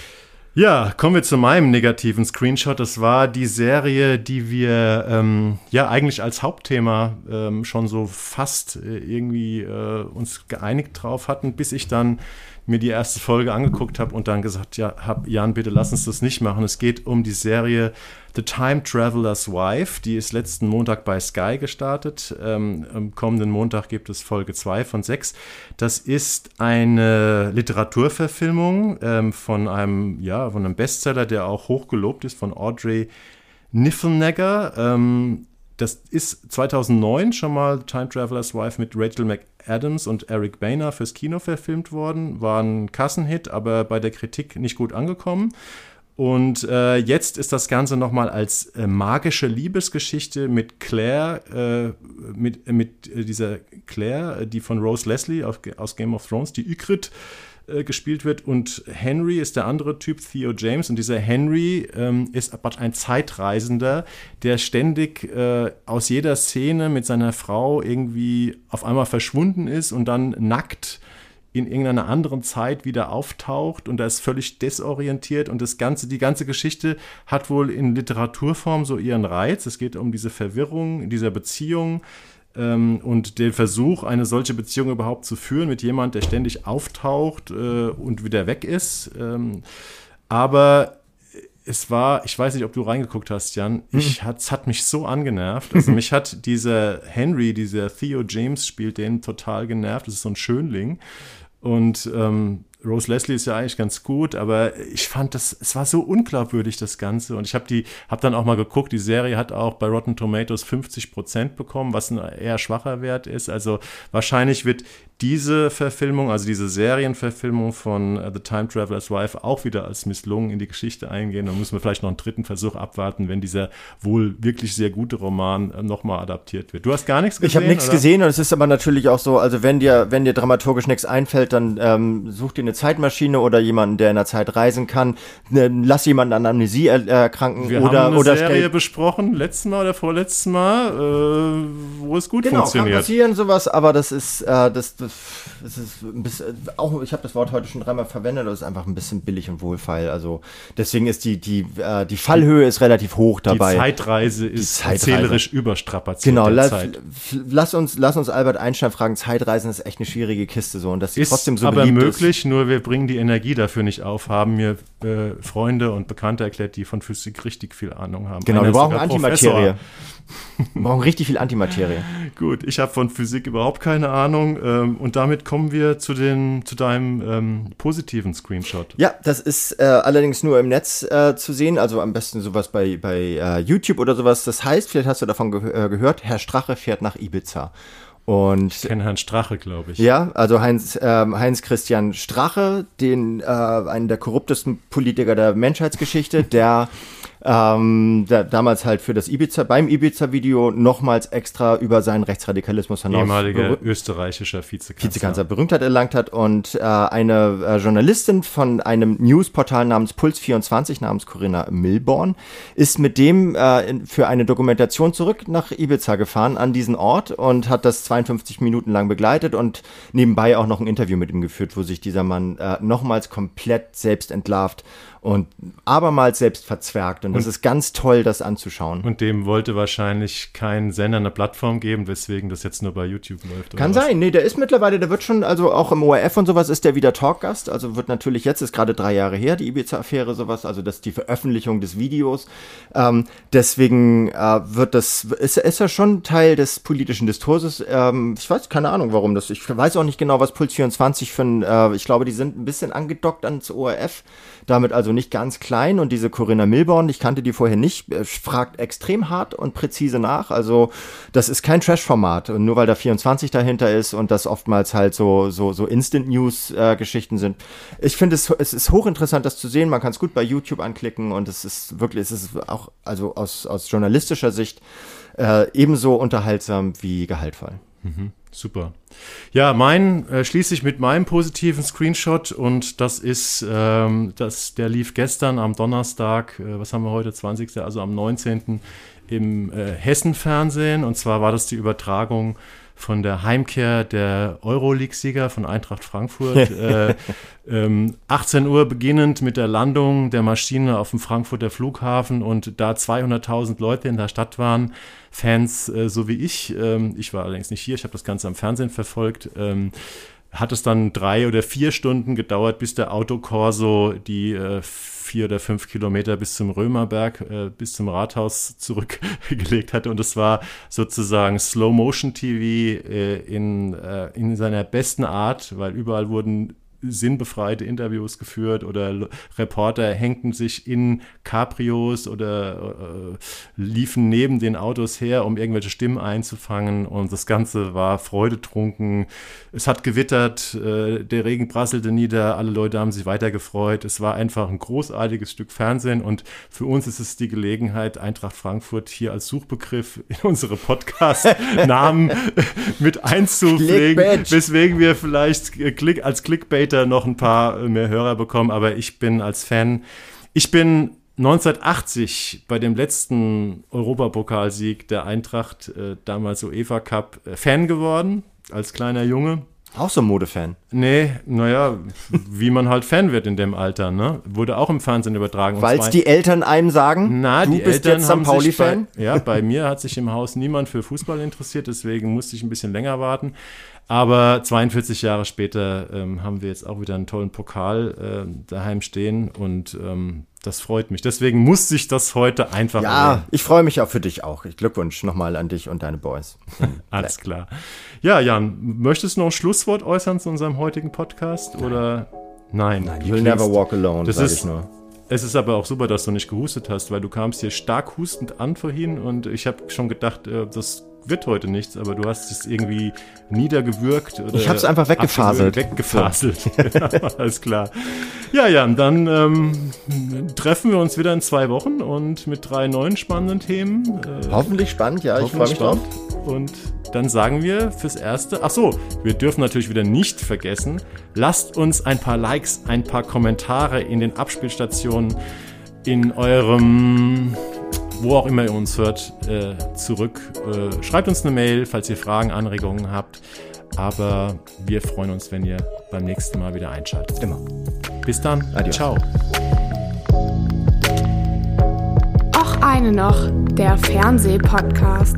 Ja, kommen wir zu meinem negativen Screenshot. Das war die Serie, die wir ähm, ja eigentlich als Hauptthema ähm, schon so fast äh, irgendwie äh, uns geeinigt drauf hatten, bis ich dann mir die erste Folge angeguckt habe und dann gesagt, ja, hab, Jan, bitte lass uns das nicht machen. Es geht um die Serie The Time Traveler's Wife. Die ist letzten Montag bei Sky gestartet. Ähm, am kommenden Montag gibt es Folge 2 von 6. Das ist eine Literaturverfilmung ähm, von einem, ja, von einem Bestseller, der auch hochgelobt ist, von Audrey Niffenegger. Ähm, das ist 2009 schon mal Time Traveler's Wife mit Rachel McAdams und Eric Boehner fürs Kino verfilmt worden. War ein Kassenhit, aber bei der Kritik nicht gut angekommen. Und äh, jetzt ist das Ganze nochmal als äh, magische Liebesgeschichte mit Claire, äh, mit, mit äh, dieser Claire, die von Rose Leslie auf, aus Game of Thrones, die Ygritte äh, gespielt wird. Und Henry ist der andere Typ, Theo James. Und dieser Henry ähm, ist ein Zeitreisender, der ständig äh, aus jeder Szene mit seiner Frau irgendwie auf einmal verschwunden ist und dann nackt in irgendeiner anderen Zeit wieder auftaucht und da ist völlig desorientiert und das ganze die ganze Geschichte hat wohl in Literaturform so ihren Reiz. Es geht um diese Verwirrung dieser Beziehung ähm, und den Versuch, eine solche Beziehung überhaupt zu führen mit jemand, der ständig auftaucht äh, und wieder weg ist. Ähm, aber es war, ich weiß nicht, ob du reingeguckt hast, Jan, mhm. ich, es hat mich so angenervt. Also *laughs* mich hat dieser Henry, dieser Theo James spielt den total genervt. Das ist so ein Schönling. Und ähm, Rose Leslie ist ja eigentlich ganz gut, aber ich fand das, es war so unglaubwürdig, das Ganze. Und ich habe die, habe dann auch mal geguckt, die Serie hat auch bei Rotten Tomatoes 50 Prozent bekommen, was ein eher schwacher Wert ist. Also wahrscheinlich wird diese Verfilmung, also diese Serienverfilmung von uh, The Time Traveler's Wife auch wieder als misslungen in die Geschichte eingehen. Dann müssen wir vielleicht noch einen dritten Versuch abwarten, wenn dieser wohl wirklich sehr gute Roman uh, nochmal adaptiert wird. Du hast gar nichts gesehen? Ich habe nichts gesehen und es ist aber natürlich auch so, also wenn dir, wenn dir dramaturgisch nichts einfällt, dann ähm, such dir eine Zeitmaschine oder jemanden, der in der Zeit reisen kann. Ne, lass jemanden an Amnesie er erkranken Wir oder haben eine oder Serie besprochen, letztes Mal oder vorletztes Mal, äh, wo es gut Genau, kann funktioniert. passieren sowas, aber das ist, äh, das, das, das ist ein bisschen, auch ich habe das Wort heute schon dreimal verwendet, das ist einfach ein bisschen billig und wohlfeil. Also deswegen ist die, die, äh, die Fallhöhe ist relativ hoch Die dabei. Zeitreise ist Zeitreise. erzählerisch überstrapaziert. Genau, lass, lass uns, lass uns Albert Einstein fragen, Zeitreisen ist echt eine schwierige Kiste so und sie Ist trotzdem so aber möglich, nur wir bringen die Energie dafür nicht auf, haben mir äh, Freunde und Bekannte erklärt, die von Physik richtig viel Ahnung haben. Genau, Einer wir brauchen Antimaterie. wir brauchen richtig viel Antimaterie. *laughs* Gut, ich habe von Physik überhaupt keine Ahnung ähm, und damit kommen wir zu, den, zu deinem ähm, positiven Screenshot. Ja, das ist äh, allerdings nur im Netz äh, zu sehen, also am besten sowas bei, bei äh, YouTube oder sowas. Das heißt, vielleicht hast du davon ge äh, gehört, Herr Strache fährt nach Ibiza. Und Ich kenne Herrn Strache, glaube ich. ja, also Heinz, ähm, Heinz Christian Strache, den äh, einen der korruptesten Politiker der Menschheitsgeschichte, der *laughs* ähm, der damals halt für das Ibiza, beim Ibiza-Video nochmals extra über seinen Rechtsradikalismus hinaus Ehemaliger österreichischer Vizekanzler. Vizekanzler Berühmtheit erlangt hat und äh, eine äh, Journalistin von einem Newsportal namens Puls24 namens Corinna Milborn ist mit dem äh, in, für eine Dokumentation zurück nach Ibiza gefahren an diesen Ort und hat das 52 Minuten lang begleitet und nebenbei auch noch ein Interview mit ihm geführt, wo sich dieser Mann äh, nochmals komplett selbst entlarvt und abermals selbst verzwergt und das ist ganz toll, das anzuschauen. Und dem wollte wahrscheinlich kein Sender eine Plattform geben, weswegen das jetzt nur bei YouTube läuft. Kann oder was? sein, nee, der ist mittlerweile, der wird schon, also auch im ORF und sowas ist der wieder Talkgast, also wird natürlich jetzt, ist gerade drei Jahre her, die Ibiza-Affäre, sowas, also das die Veröffentlichung des Videos. Ähm, deswegen äh, wird das, ist, ist er schon Teil des politischen Diskurses. Ähm, ich weiß, keine Ahnung, warum das, ich weiß auch nicht genau, was Puls 24 für ein, äh, ich glaube, die sind ein bisschen angedockt ans ORF, damit also nicht ganz klein. Und diese Corinna Milborn, ich kannte die vorher nicht, äh, fragt extrem hart und präzise nach, also das ist kein Trash-Format. Und nur weil da 24 dahinter ist und das oftmals halt so, so, so Instant-News-Geschichten sind. Ich finde es, es ist hochinteressant, das zu sehen, man kann es gut bei YouTube anklicken und es ist wirklich, es ist auch, also aus, aus journalistischer Sicht äh, ebenso unterhaltsam wie gehaltvoll. Super. Ja, mein äh, schließe ich mit meinem positiven Screenshot und das ist, ähm, das, der lief gestern am Donnerstag, äh, was haben wir heute, 20. also am 19. im äh, Hessen-Fernsehen und zwar war das die Übertragung von der Heimkehr der Euroleague-Sieger von Eintracht Frankfurt. *laughs* äh, ähm, 18 Uhr beginnend mit der Landung der Maschine auf dem Frankfurter Flughafen und da 200.000 Leute in der Stadt waren, Fans äh, so wie ich, ähm, ich war allerdings nicht hier, ich habe das Ganze am Fernsehen verfolgt, ähm, hat es dann drei oder vier Stunden gedauert, bis der Autokorso die äh, vier oder fünf Kilometer bis zum Römerberg, äh, bis zum Rathaus zurückgelegt *laughs* hatte. Und es war sozusagen Slow-Motion-TV äh, in, äh, in seiner besten Art, weil überall wurden sinnbefreite Interviews geführt oder Reporter hängten sich in Cabrios oder äh, liefen neben den Autos her, um irgendwelche Stimmen einzufangen und das Ganze war freudetrunken. Es hat gewittert, äh, der Regen prasselte nieder, alle Leute haben sich weitergefreut. Es war einfach ein großartiges Stück Fernsehen und für uns ist es die Gelegenheit, Eintracht Frankfurt hier als Suchbegriff in unsere Podcast-Namen *laughs* mit einzupflegen, Clickbait. weswegen wir vielleicht äh, Klick, Clickbaiter noch ein paar äh, mehr Hörer bekommen, aber ich bin als Fan, ich bin 1980 bei dem letzten Europapokalsieg der Eintracht, äh, damals UEFA Cup, äh, Fan geworden, als kleiner Junge. Auch so ein Modefan. Nee, naja, wie man halt Fan wird in dem Alter, ne? Wurde auch im Fernsehen übertragen. Weil es die Eltern einem sagen, na, du die bist Eltern jetzt St. Pauli-Fan. Bei, ja, bei *laughs* mir hat sich im Haus niemand für Fußball interessiert, deswegen musste ich ein bisschen länger warten. Aber 42 Jahre später ähm, haben wir jetzt auch wieder einen tollen Pokal ähm, daheim stehen und ähm, das freut mich. Deswegen muss sich das heute einfach Ja, erwähnen. ich freue mich auch für dich auch. Glückwunsch nochmal an dich und deine Boys. *laughs* Alles klar. Ja, Jan, möchtest du noch ein Schlusswort äußern zu unserem heutigen Podcast? Oder nein? du You'll never walk alone, Das ist- ich nur. Es ist aber auch super, dass du nicht gehustet hast, weil du kamst hier stark hustend an vorhin und ich habe schon gedacht, äh, das wird heute nichts, aber du hast es irgendwie niedergewürgt. Oder Ich hab's einfach weggefaselt. Weggefaselt. *laughs* Alles klar. Ja, Jan, dann ähm, treffen wir uns wieder in zwei Wochen und mit drei neuen spannenden Themen. Äh, Hoffentlich spannend, ja, ich freue hoffentlich mich drauf. Und dann sagen wir fürs Erste, ach so, wir dürfen natürlich wieder nicht vergessen, lasst uns ein paar Likes, ein paar Kommentare in den Abspielstationen, in eurem, wo auch immer ihr uns hört, äh, zurück. Äh, schreibt uns eine Mail, falls ihr Fragen, Anregungen habt. Aber wir freuen uns, wenn ihr beim nächsten Mal wieder einschaltet. Immer. Bis dann. Adios. Ciao. Och eine noch, der Fernsehpodcast.